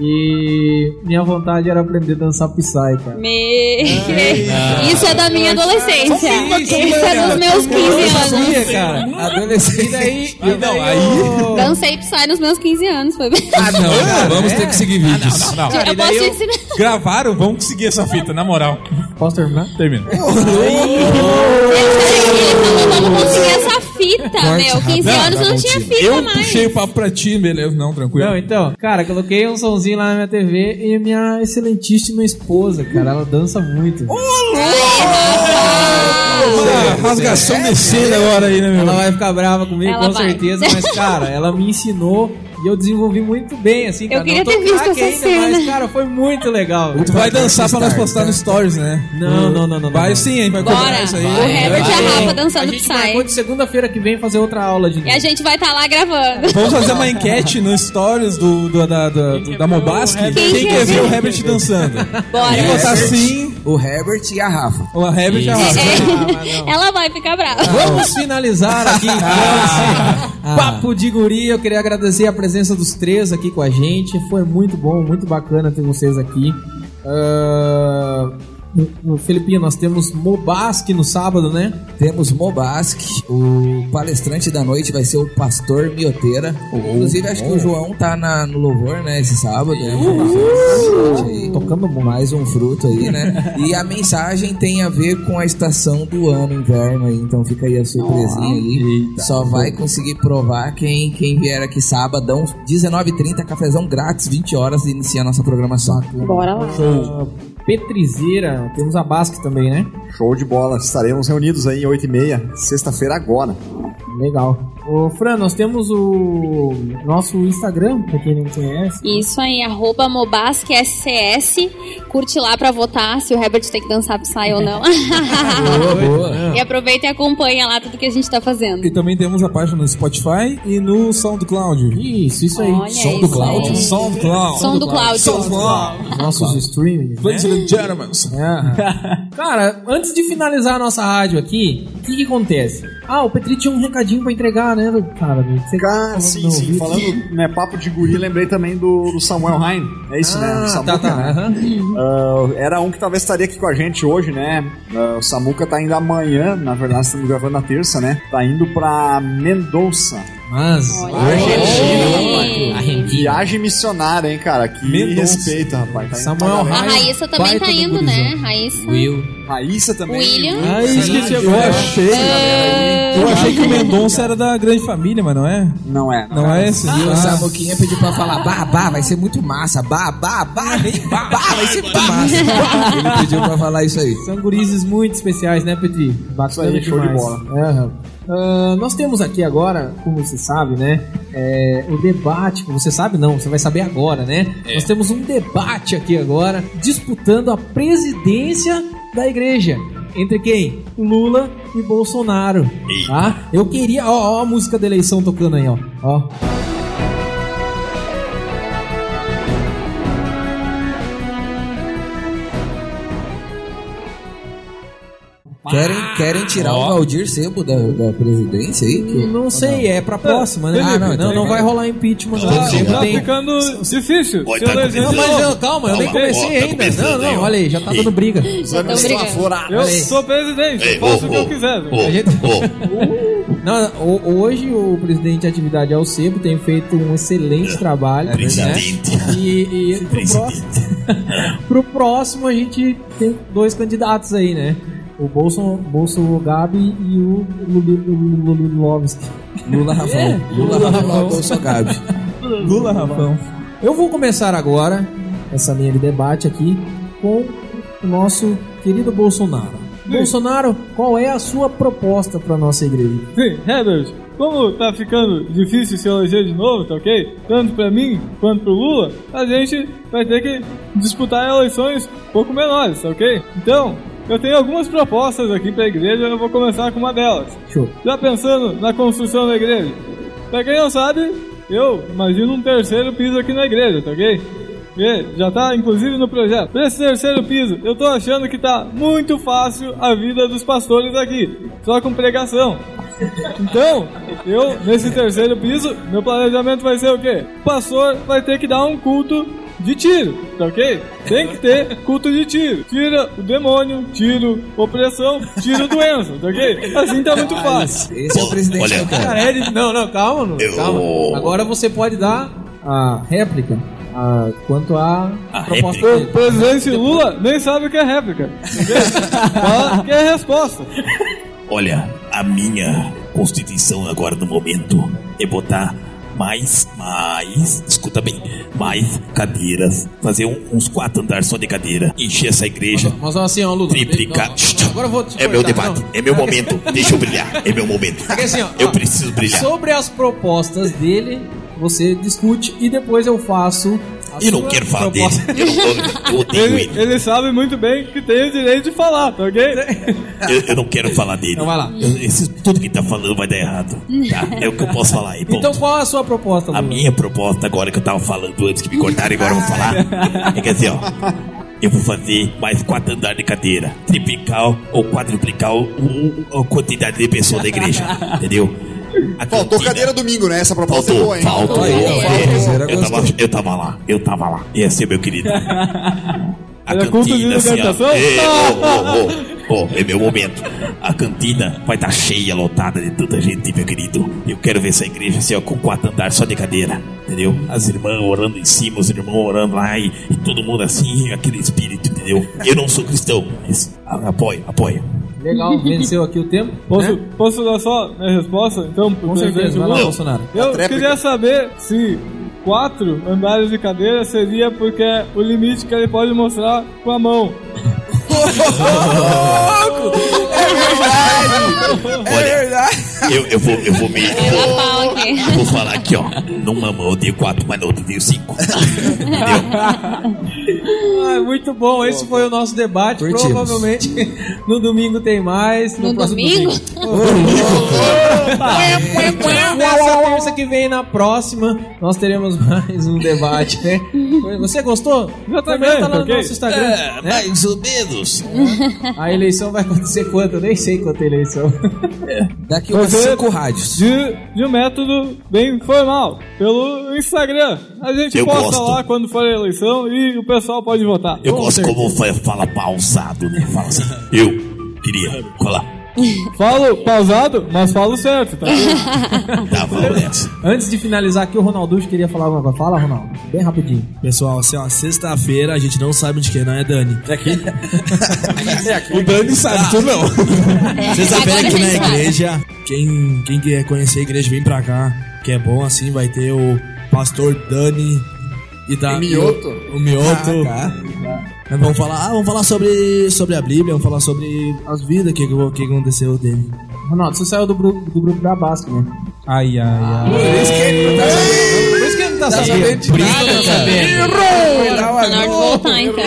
Speaker 3: E minha vontade era aprender a dançar Psy, cara.
Speaker 7: Me... <laughs> Isso é da minha adolescência. Isso é dos meus 15 anos.
Speaker 3: Sabia, cara.
Speaker 6: Adolescente.
Speaker 3: E daí,
Speaker 15: Ah, não, aí-
Speaker 7: Dancei Psy nos meus 15 anos. Foi bem.
Speaker 6: Ah, não, não, vamos ter que seguir vídeos.
Speaker 15: Não, não.
Speaker 3: Cara,
Speaker 7: Eu
Speaker 3: e daí
Speaker 7: posso
Speaker 3: eu-
Speaker 7: ensinar.
Speaker 15: Gravaram? Vamos seguir essa fita, na moral.
Speaker 3: Posso terminar?
Speaker 15: Termina. <laughs>
Speaker 7: Ele falou, vamos conseguir essa fita, meu. 15
Speaker 6: Não,
Speaker 7: anos não
Speaker 6: bom,
Speaker 7: tinha fita
Speaker 15: Eu
Speaker 7: mais.
Speaker 15: puxei o papo pra ti, beleza? Não, tranquilo.
Speaker 3: Não, então, cara, coloquei um sonzinho lá na minha TV e minha excelentíssima esposa, cara, ela dança muito.
Speaker 15: Ah, rasgação descendo agora aí, né, meu?
Speaker 3: Ela vai ficar brava comigo,
Speaker 7: Ela
Speaker 3: com
Speaker 7: vai.
Speaker 3: certeza, mas, cara, ela me ensinou e eu desenvolvi muito bem, assim, cara.
Speaker 7: queria
Speaker 3: não tô
Speaker 7: ter visto essa
Speaker 3: ainda,
Speaker 7: cena.
Speaker 3: Mas, cara, foi muito legal.
Speaker 15: Tu vai dançar pra nós postar no Stories, né?
Speaker 3: Não, não, não, não.
Speaker 15: Vai sim, a gente vai cobrar isso aí.
Speaker 7: O Herbert e a Rafa dançando
Speaker 3: A gente de segunda-feira que vem fazer outra aula de
Speaker 7: E a gente vai estar lá gravando.
Speaker 15: Vamos fazer uma <laughs> enquete no Stories do, da, da, Mobasque.
Speaker 8: Quem
Speaker 7: quer
Speaker 15: ver o Herbert dançando?
Speaker 7: Bora.
Speaker 15: E botar sim,
Speaker 6: O Herbert e a Rafa.
Speaker 15: o Herbert e a Rafa.
Speaker 7: É, ela vai ficar brava.
Speaker 3: Vamos finalizar aqui então esse papo de guri. Eu queria agradecer a presença dos três aqui com a gente. Foi muito bom, muito bacana ter vocês aqui. No Felipinho, nós temos Mobasque no sábado, né?
Speaker 6: Temos Mobask, o palestrante da noite vai ser o Pastor Mioteira. Inclusive, acho que o João tá na- no louvor, né, esse sábado. né?
Speaker 3: Tocando bom.
Speaker 6: mais um fruto aí, né? E a mensagem tem a ver com a estação do ano, inverno aí. Então fica aí a surpresinha aí. Só vai conseguir provar quem, quem vier aqui sabadão, 19h30, cafezão grátis, 20 horas, e inicia a nossa programação.
Speaker 7: Bora lá.
Speaker 3: Ah, Petrizeira, temos a Basque também, né?
Speaker 5: Show de bola. Estaremos reunidos aí em 8h30, sexta-feira agora.
Speaker 3: Legal. Ô, Fran, nós temos o nosso Instagram, pra quem não conhece.
Speaker 7: Isso aí, arroba MobasqueSCS. Curte lá pra votar se o Herbert tem que dançar Psy ou não. <laughs> <laughs>
Speaker 6: Boa, boa.
Speaker 7: E aproveita e acompanha lá tudo que a gente tá fazendo.
Speaker 15: E também temos a página no Spotify e no SoundCloud.
Speaker 3: Isso, isso aí.
Speaker 7: Olha isso.
Speaker 15: SoundCloud.
Speaker 7: Som do Cláudio.
Speaker 15: SoundCloud.
Speaker 3: Nossos streamings.
Speaker 15: Ladies
Speaker 3: Né?
Speaker 15: and gentlemen.
Speaker 3: É. <laughs> Cara, antes de finalizar a nossa rádio aqui, o que, que acontece? Ah, o Petri tinha um recadinho pra entregar, né, cara? Você
Speaker 5: Cara,
Speaker 3: falando
Speaker 5: sim, sim.
Speaker 3: ouvido.
Speaker 5: Falando, né, papo de guri, lembrei também do, do Samuel Hein. É isso, né?
Speaker 3: Ah,
Speaker 5: Do Samuca,
Speaker 3: tá, tá.
Speaker 5: né? Ah, era um que talvez estaria aqui com a gente hoje, né? Ah, o Samuca tá indo amanhã, na verdade estamos gravando na terça, né? Tá indo pra Mendoza.
Speaker 3: Mas.
Speaker 5: Argentina. Viagem missionária, hein, cara? Que
Speaker 15: Mendoza.
Speaker 5: respeito, rapaz. Tá
Speaker 3: Samuel
Speaker 7: A. Raíssa também tá
Speaker 3: do
Speaker 7: indo, né? Raíssa.
Speaker 4: Will.
Speaker 5: Raíssa também.
Speaker 7: William.
Speaker 3: Ah, esqueci
Speaker 15: Eu achei. Eu achei que o Mendonça era da grande família, mas não é?
Speaker 5: Não é.
Speaker 15: Não é esse?
Speaker 6: E o
Speaker 15: Ah.
Speaker 6: Samuquinha pediu pra falar, bah, bah, vai ser muito massa, bah, bah, bah, vem, bah, bah, vai ser muito massa. Ele pediu pra falar isso aí.
Speaker 3: São gurizes muito especiais, né, Petri? Bacana
Speaker 5: Isso aí, show de bola.
Speaker 3: Aham. Ah, nós temos aqui agora, como você sabe, né? é, o debate. Você sabe não, você vai saber agora, né?
Speaker 16: É.
Speaker 3: Nós temos um debate aqui agora disputando a presidência da igreja. Entre quem? Lula e Bolsonaro. Tá? Eu queria. Ó, ó a música da eleição tocando aí, ó. ó.
Speaker 6: Querem, querem tirar o Valdir Sebo da, da presidência aí? Que...
Speaker 3: Não sei, é pra próxima, né?
Speaker 6: Felipe,
Speaker 3: Ah, não, não, não
Speaker 6: Felipe.
Speaker 3: vai rolar impeachment. Não,
Speaker 8: Tá,
Speaker 3: Sempre
Speaker 8: tá
Speaker 3: tem-
Speaker 8: ficando difícil. Se
Speaker 3: tá começando.
Speaker 8: de
Speaker 3: Mas eu- calma, eu nem
Speaker 8: Calma,
Speaker 3: comecei
Speaker 8: tá
Speaker 3: ainda. Não, não, olha aí, já tá dando briga.
Speaker 8: Já
Speaker 3: Tá brigando.
Speaker 8: Eu sou presidente,
Speaker 3: Ei,
Speaker 8: eu faço o que eu quiser.
Speaker 3: A gente- Não, ho- hoje o presidente de atividade é o Sebo, tem feito um excelente trabalho. né?
Speaker 2: presidente.
Speaker 3: E, e <laughs> pro, próximo, <laughs> pro próximo a gente tem dois candidatos aí, né? O Bolso, Bolso Gabi e o Lulovski.
Speaker 6: Lula Rafão.
Speaker 3: É,
Speaker 6: Lula Rafão, Bolso Gabi. <laughs>
Speaker 3: Lula Rafão. Eu vou começar agora essa linha de debate aqui com o nosso querido Bolsonaro. Bolsonaro, qual é a sua proposta para nossa igreja?
Speaker 8: Sim, Herbert, como tá ficando difícil se eleger de novo, tá ok? Tanto pra mim quanto pro Lula, a gente vai ter que disputar eleições um pouco menores, tá ok? Então, eu tenho algumas propostas aqui pra igreja, eu vou começar com uma delas.
Speaker 3: Show.
Speaker 8: Já pensando na construção da igreja? Pra quem não sabe, eu imagino um terceiro piso aqui na igreja, tá ok? E já tá inclusive no projeto. Pra esse terceiro piso, eu tô achando que tá muito fácil a vida dos pastores aqui, só com pregação. Então, eu, nesse terceiro piso, meu planejamento vai ser o quê? O pastor vai ter que dar um culto de tiro, tá ok? Tem que ter culto de tiro. Tira o demônio, tira opressão, tira doença, tá ok? Assim tá muito fácil.
Speaker 6: Esse é o presidente
Speaker 2: Olha,
Speaker 6: eu quero.
Speaker 3: Cara, é de- não, não, calma, não,
Speaker 2: Eu-
Speaker 3: calma. Agora você pode dar a réplica a, quanto à proposta
Speaker 8: O presidente Lula nem sabe o que é réplica. Fala que é resposta.
Speaker 2: Olha, a minha constituição agora no momento é botar mais, mais, escuta bem, mais cadeiras, fazer um- uns quatro andares só de cadeira, encher essa igreja,
Speaker 3: Mas assim, ó, Lula.
Speaker 2: triplicar.
Speaker 3: agora eu vou te
Speaker 2: É meu debate, é meu momento, deixa eu brilhar, é meu momento.
Speaker 3: Porque assim, ó,
Speaker 2: Eu preciso brilhar.
Speaker 3: Sobre as propostas dele, você discute e depois eu faço. A
Speaker 2: Eu não quero falar
Speaker 3: proposta.
Speaker 2: dele, eu, eu odeio <laughs>
Speaker 8: Ele,
Speaker 2: ele.
Speaker 8: ele sabe muito bem que tem o direito de falar, tá ok?
Speaker 2: Eu, eu não quero falar dele.
Speaker 3: Então vai lá.
Speaker 2: Eu- esse- tudo que tá falando vai dar errado. Tá? É o que eu posso falar aí. ponto.
Speaker 3: Então qual é a sua proposta,
Speaker 2: A
Speaker 3: Lula?
Speaker 2: minha proposta agora que eu tava falando antes que me cortaram, agora eu vou falar. É que assim, ó. Eu vou fazer mais quatro andares de cadeira. Triplicar ou quadruplicar a quantidade de pessoas da igreja. Entendeu? A
Speaker 5: Faltou
Speaker 2: cantina-
Speaker 5: cadeira domingo, né? Essa proposta é
Speaker 2: Faltou,
Speaker 5: boa, hein?
Speaker 2: faltou. É,
Speaker 5: faltou.
Speaker 2: eu, tava, eu tava lá, eu tava lá. E assim, meu querido. A
Speaker 8: Era de
Speaker 2: assim? É, ô, ô, ô, ô, é meu momento. A cantina vai estar cheia, lotada de tanta gente, meu querido. Eu quero ver essa igreja assim, ó, com quatro andares só de cadeira. Entendeu? As irmãs orando em cima, os irmãos orando lá e, e todo mundo assim, aquele espírito, entendeu? Eu não sou cristão, mas a- apoio, apoio.
Speaker 3: Legal, venceu aqui o tempo. <laughs>
Speaker 8: Posso,
Speaker 3: né?
Speaker 8: posso dar só minha resposta, então,
Speaker 3: Com certeza, vai lá? Bolsonaro.
Speaker 8: Eu
Speaker 3: tréplica.
Speaker 8: queria saber se quatro andares de cadeira seria porque é o limite que ele pode mostrar com a mão.
Speaker 2: É verdade. Eu, eu vou, eu vou me. Eu vou, vou falar aqui, ó. Numa mão eu dei quatro, mas na outra eu dei cinco.
Speaker 3: Ah, muito bom, esse foi o nosso debate.
Speaker 6: Curtimos.
Speaker 3: Provavelmente no domingo tem mais.
Speaker 7: No
Speaker 3: próximo
Speaker 7: domingo?
Speaker 3: Nessa terça que vem, na próxima, nós teremos mais um debate. né? Você gostou?
Speaker 8: Já tá
Speaker 3: Comenta
Speaker 8: bem,
Speaker 3: lá
Speaker 8: tá
Speaker 3: no nosso Instagram.
Speaker 2: É,
Speaker 3: né?
Speaker 2: mais ou menos. <laughs>
Speaker 3: A eleição vai acontecer quando? Eu nem sei quanto é a eleição.
Speaker 6: Daqui
Speaker 8: Vai
Speaker 6: umas cinco rádios.
Speaker 8: De, de um método bem formal, pelo Instagram. A gente
Speaker 2: Eu
Speaker 8: posta
Speaker 2: gosto.
Speaker 8: lá quando for a eleição e o pessoal pode votar.
Speaker 2: Eu gosto como fa- fala pausado, né? Fala assim. Eu queria falar.
Speaker 8: Falo pausado, mas falo certo, tá? <laughs>
Speaker 2: Tá, nessa.
Speaker 3: Antes de finalizar aqui, o Ronalducho queria falar alguma coisa. Fala, Ronaldo. Bem rapidinho.
Speaker 11: Pessoal, assim, ó, sexta-feira a gente não sabe de quem, não é Dani. É aqui? <laughs>
Speaker 1: O Dani sabe, tu não.
Speaker 11: Sexta-feira
Speaker 7: Agora
Speaker 11: aqui na igreja. Quem, quem quer conhecer a igreja, vem pra cá. Que é bom assim, vai ter o pastor Dani e da.
Speaker 5: O Mioto?
Speaker 11: O Mioto.
Speaker 6: Ah,
Speaker 11: Nós vamos falar, ah, vamos falar sobre, sobre a Bíblia, vamos falar sobre as vidas, o que, que, que aconteceu dele.
Speaker 3: Ronaldo, você saiu do, grupo- do grupo da Basque, né?
Speaker 15: Ai, ai, ai.
Speaker 3: Por isso que ele não tá sabendo. Por isso que ele não tá sabendo de nada, sabendo.
Speaker 7: Tá na hora de voltar, então.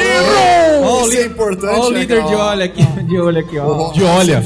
Speaker 3: Ó, o
Speaker 5: Isso é importante,
Speaker 3: ó o
Speaker 5: né,
Speaker 3: líder de olho aqui, de olho aqui, ó.
Speaker 1: De olha.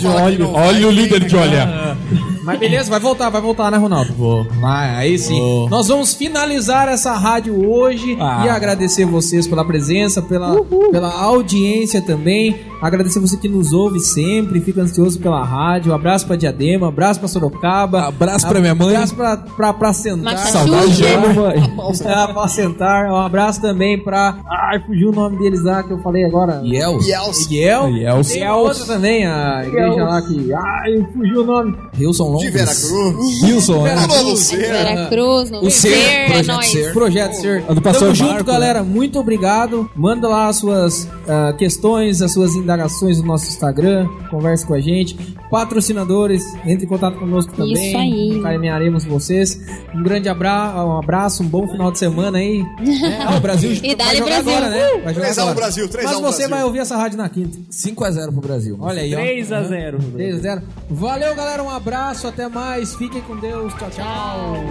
Speaker 1: Olha o líder de olha.
Speaker 3: Mas beleza, vai voltar, vai voltar, né, Ronaldo? Vou. Vai, aí sim. Nós vamos finalizar essa rádio hoje
Speaker 15: Ah.
Speaker 3: e agradecer vocês pela presença, pela, pela audiência também. Agradecer você que nos ouve sempre, fica ansioso pela rádio. Abraço pra Diadema, abraço pra Sorocaba.
Speaker 15: Abraço pra minha mãe.
Speaker 3: Abraço pra, pra, pra sentar.
Speaker 7: Machachuca.
Speaker 15: Saudade de mamãe. <laughs>
Speaker 3: Ah, pra sentar. Um abraço também pra. Ai, fugiu o nome deles lá que eu falei agora.
Speaker 6: Yel.
Speaker 5: Yels.
Speaker 3: Iel.
Speaker 15: Iels.
Speaker 3: Tem a outra também, a igreja lá que. Ai, fugiu o nome.
Speaker 6: Wilson Longos.
Speaker 5: De Veracruz.
Speaker 15: Wilson, né?
Speaker 5: Tudo novo ser.
Speaker 7: Vera Cruz, no
Speaker 6: O Ser,
Speaker 7: Ser, é
Speaker 6: Projeto
Speaker 7: nóis.
Speaker 6: Ser.
Speaker 3: Projeto Ser. Tamo junto,
Speaker 15: Marco,
Speaker 3: galera. Muito obrigado. Manda lá as suas ah, questões, as suas indagações no nosso Instagram. Converse com a gente. Patrocinadores, entre em contato conosco também.
Speaker 7: Isso aí.
Speaker 3: Encaminharemos vocês. Um grande abra um abraço, um bom final de semana aí. <laughs> É, o Brasil
Speaker 7: E
Speaker 3: vai jogar
Speaker 7: Brasil.
Speaker 3: agora, né? Vai jogar
Speaker 5: 3 a 1
Speaker 3: agora.
Speaker 5: Brasil, 3 a 1
Speaker 3: Mas você
Speaker 5: Brasil.
Speaker 3: vai ouvir essa rádio na quinta.
Speaker 6: 5x0 pro Brasil.
Speaker 3: Olha aí, ó.
Speaker 8: 3 a 0.
Speaker 3: 3 a 0. Valeu, galera. Um abraço. Até mais. Fiquem com Deus. Tchau, tchau.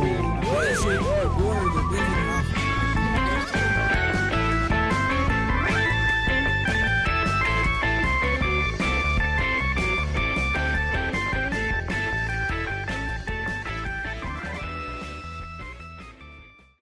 Speaker 6: Beijo,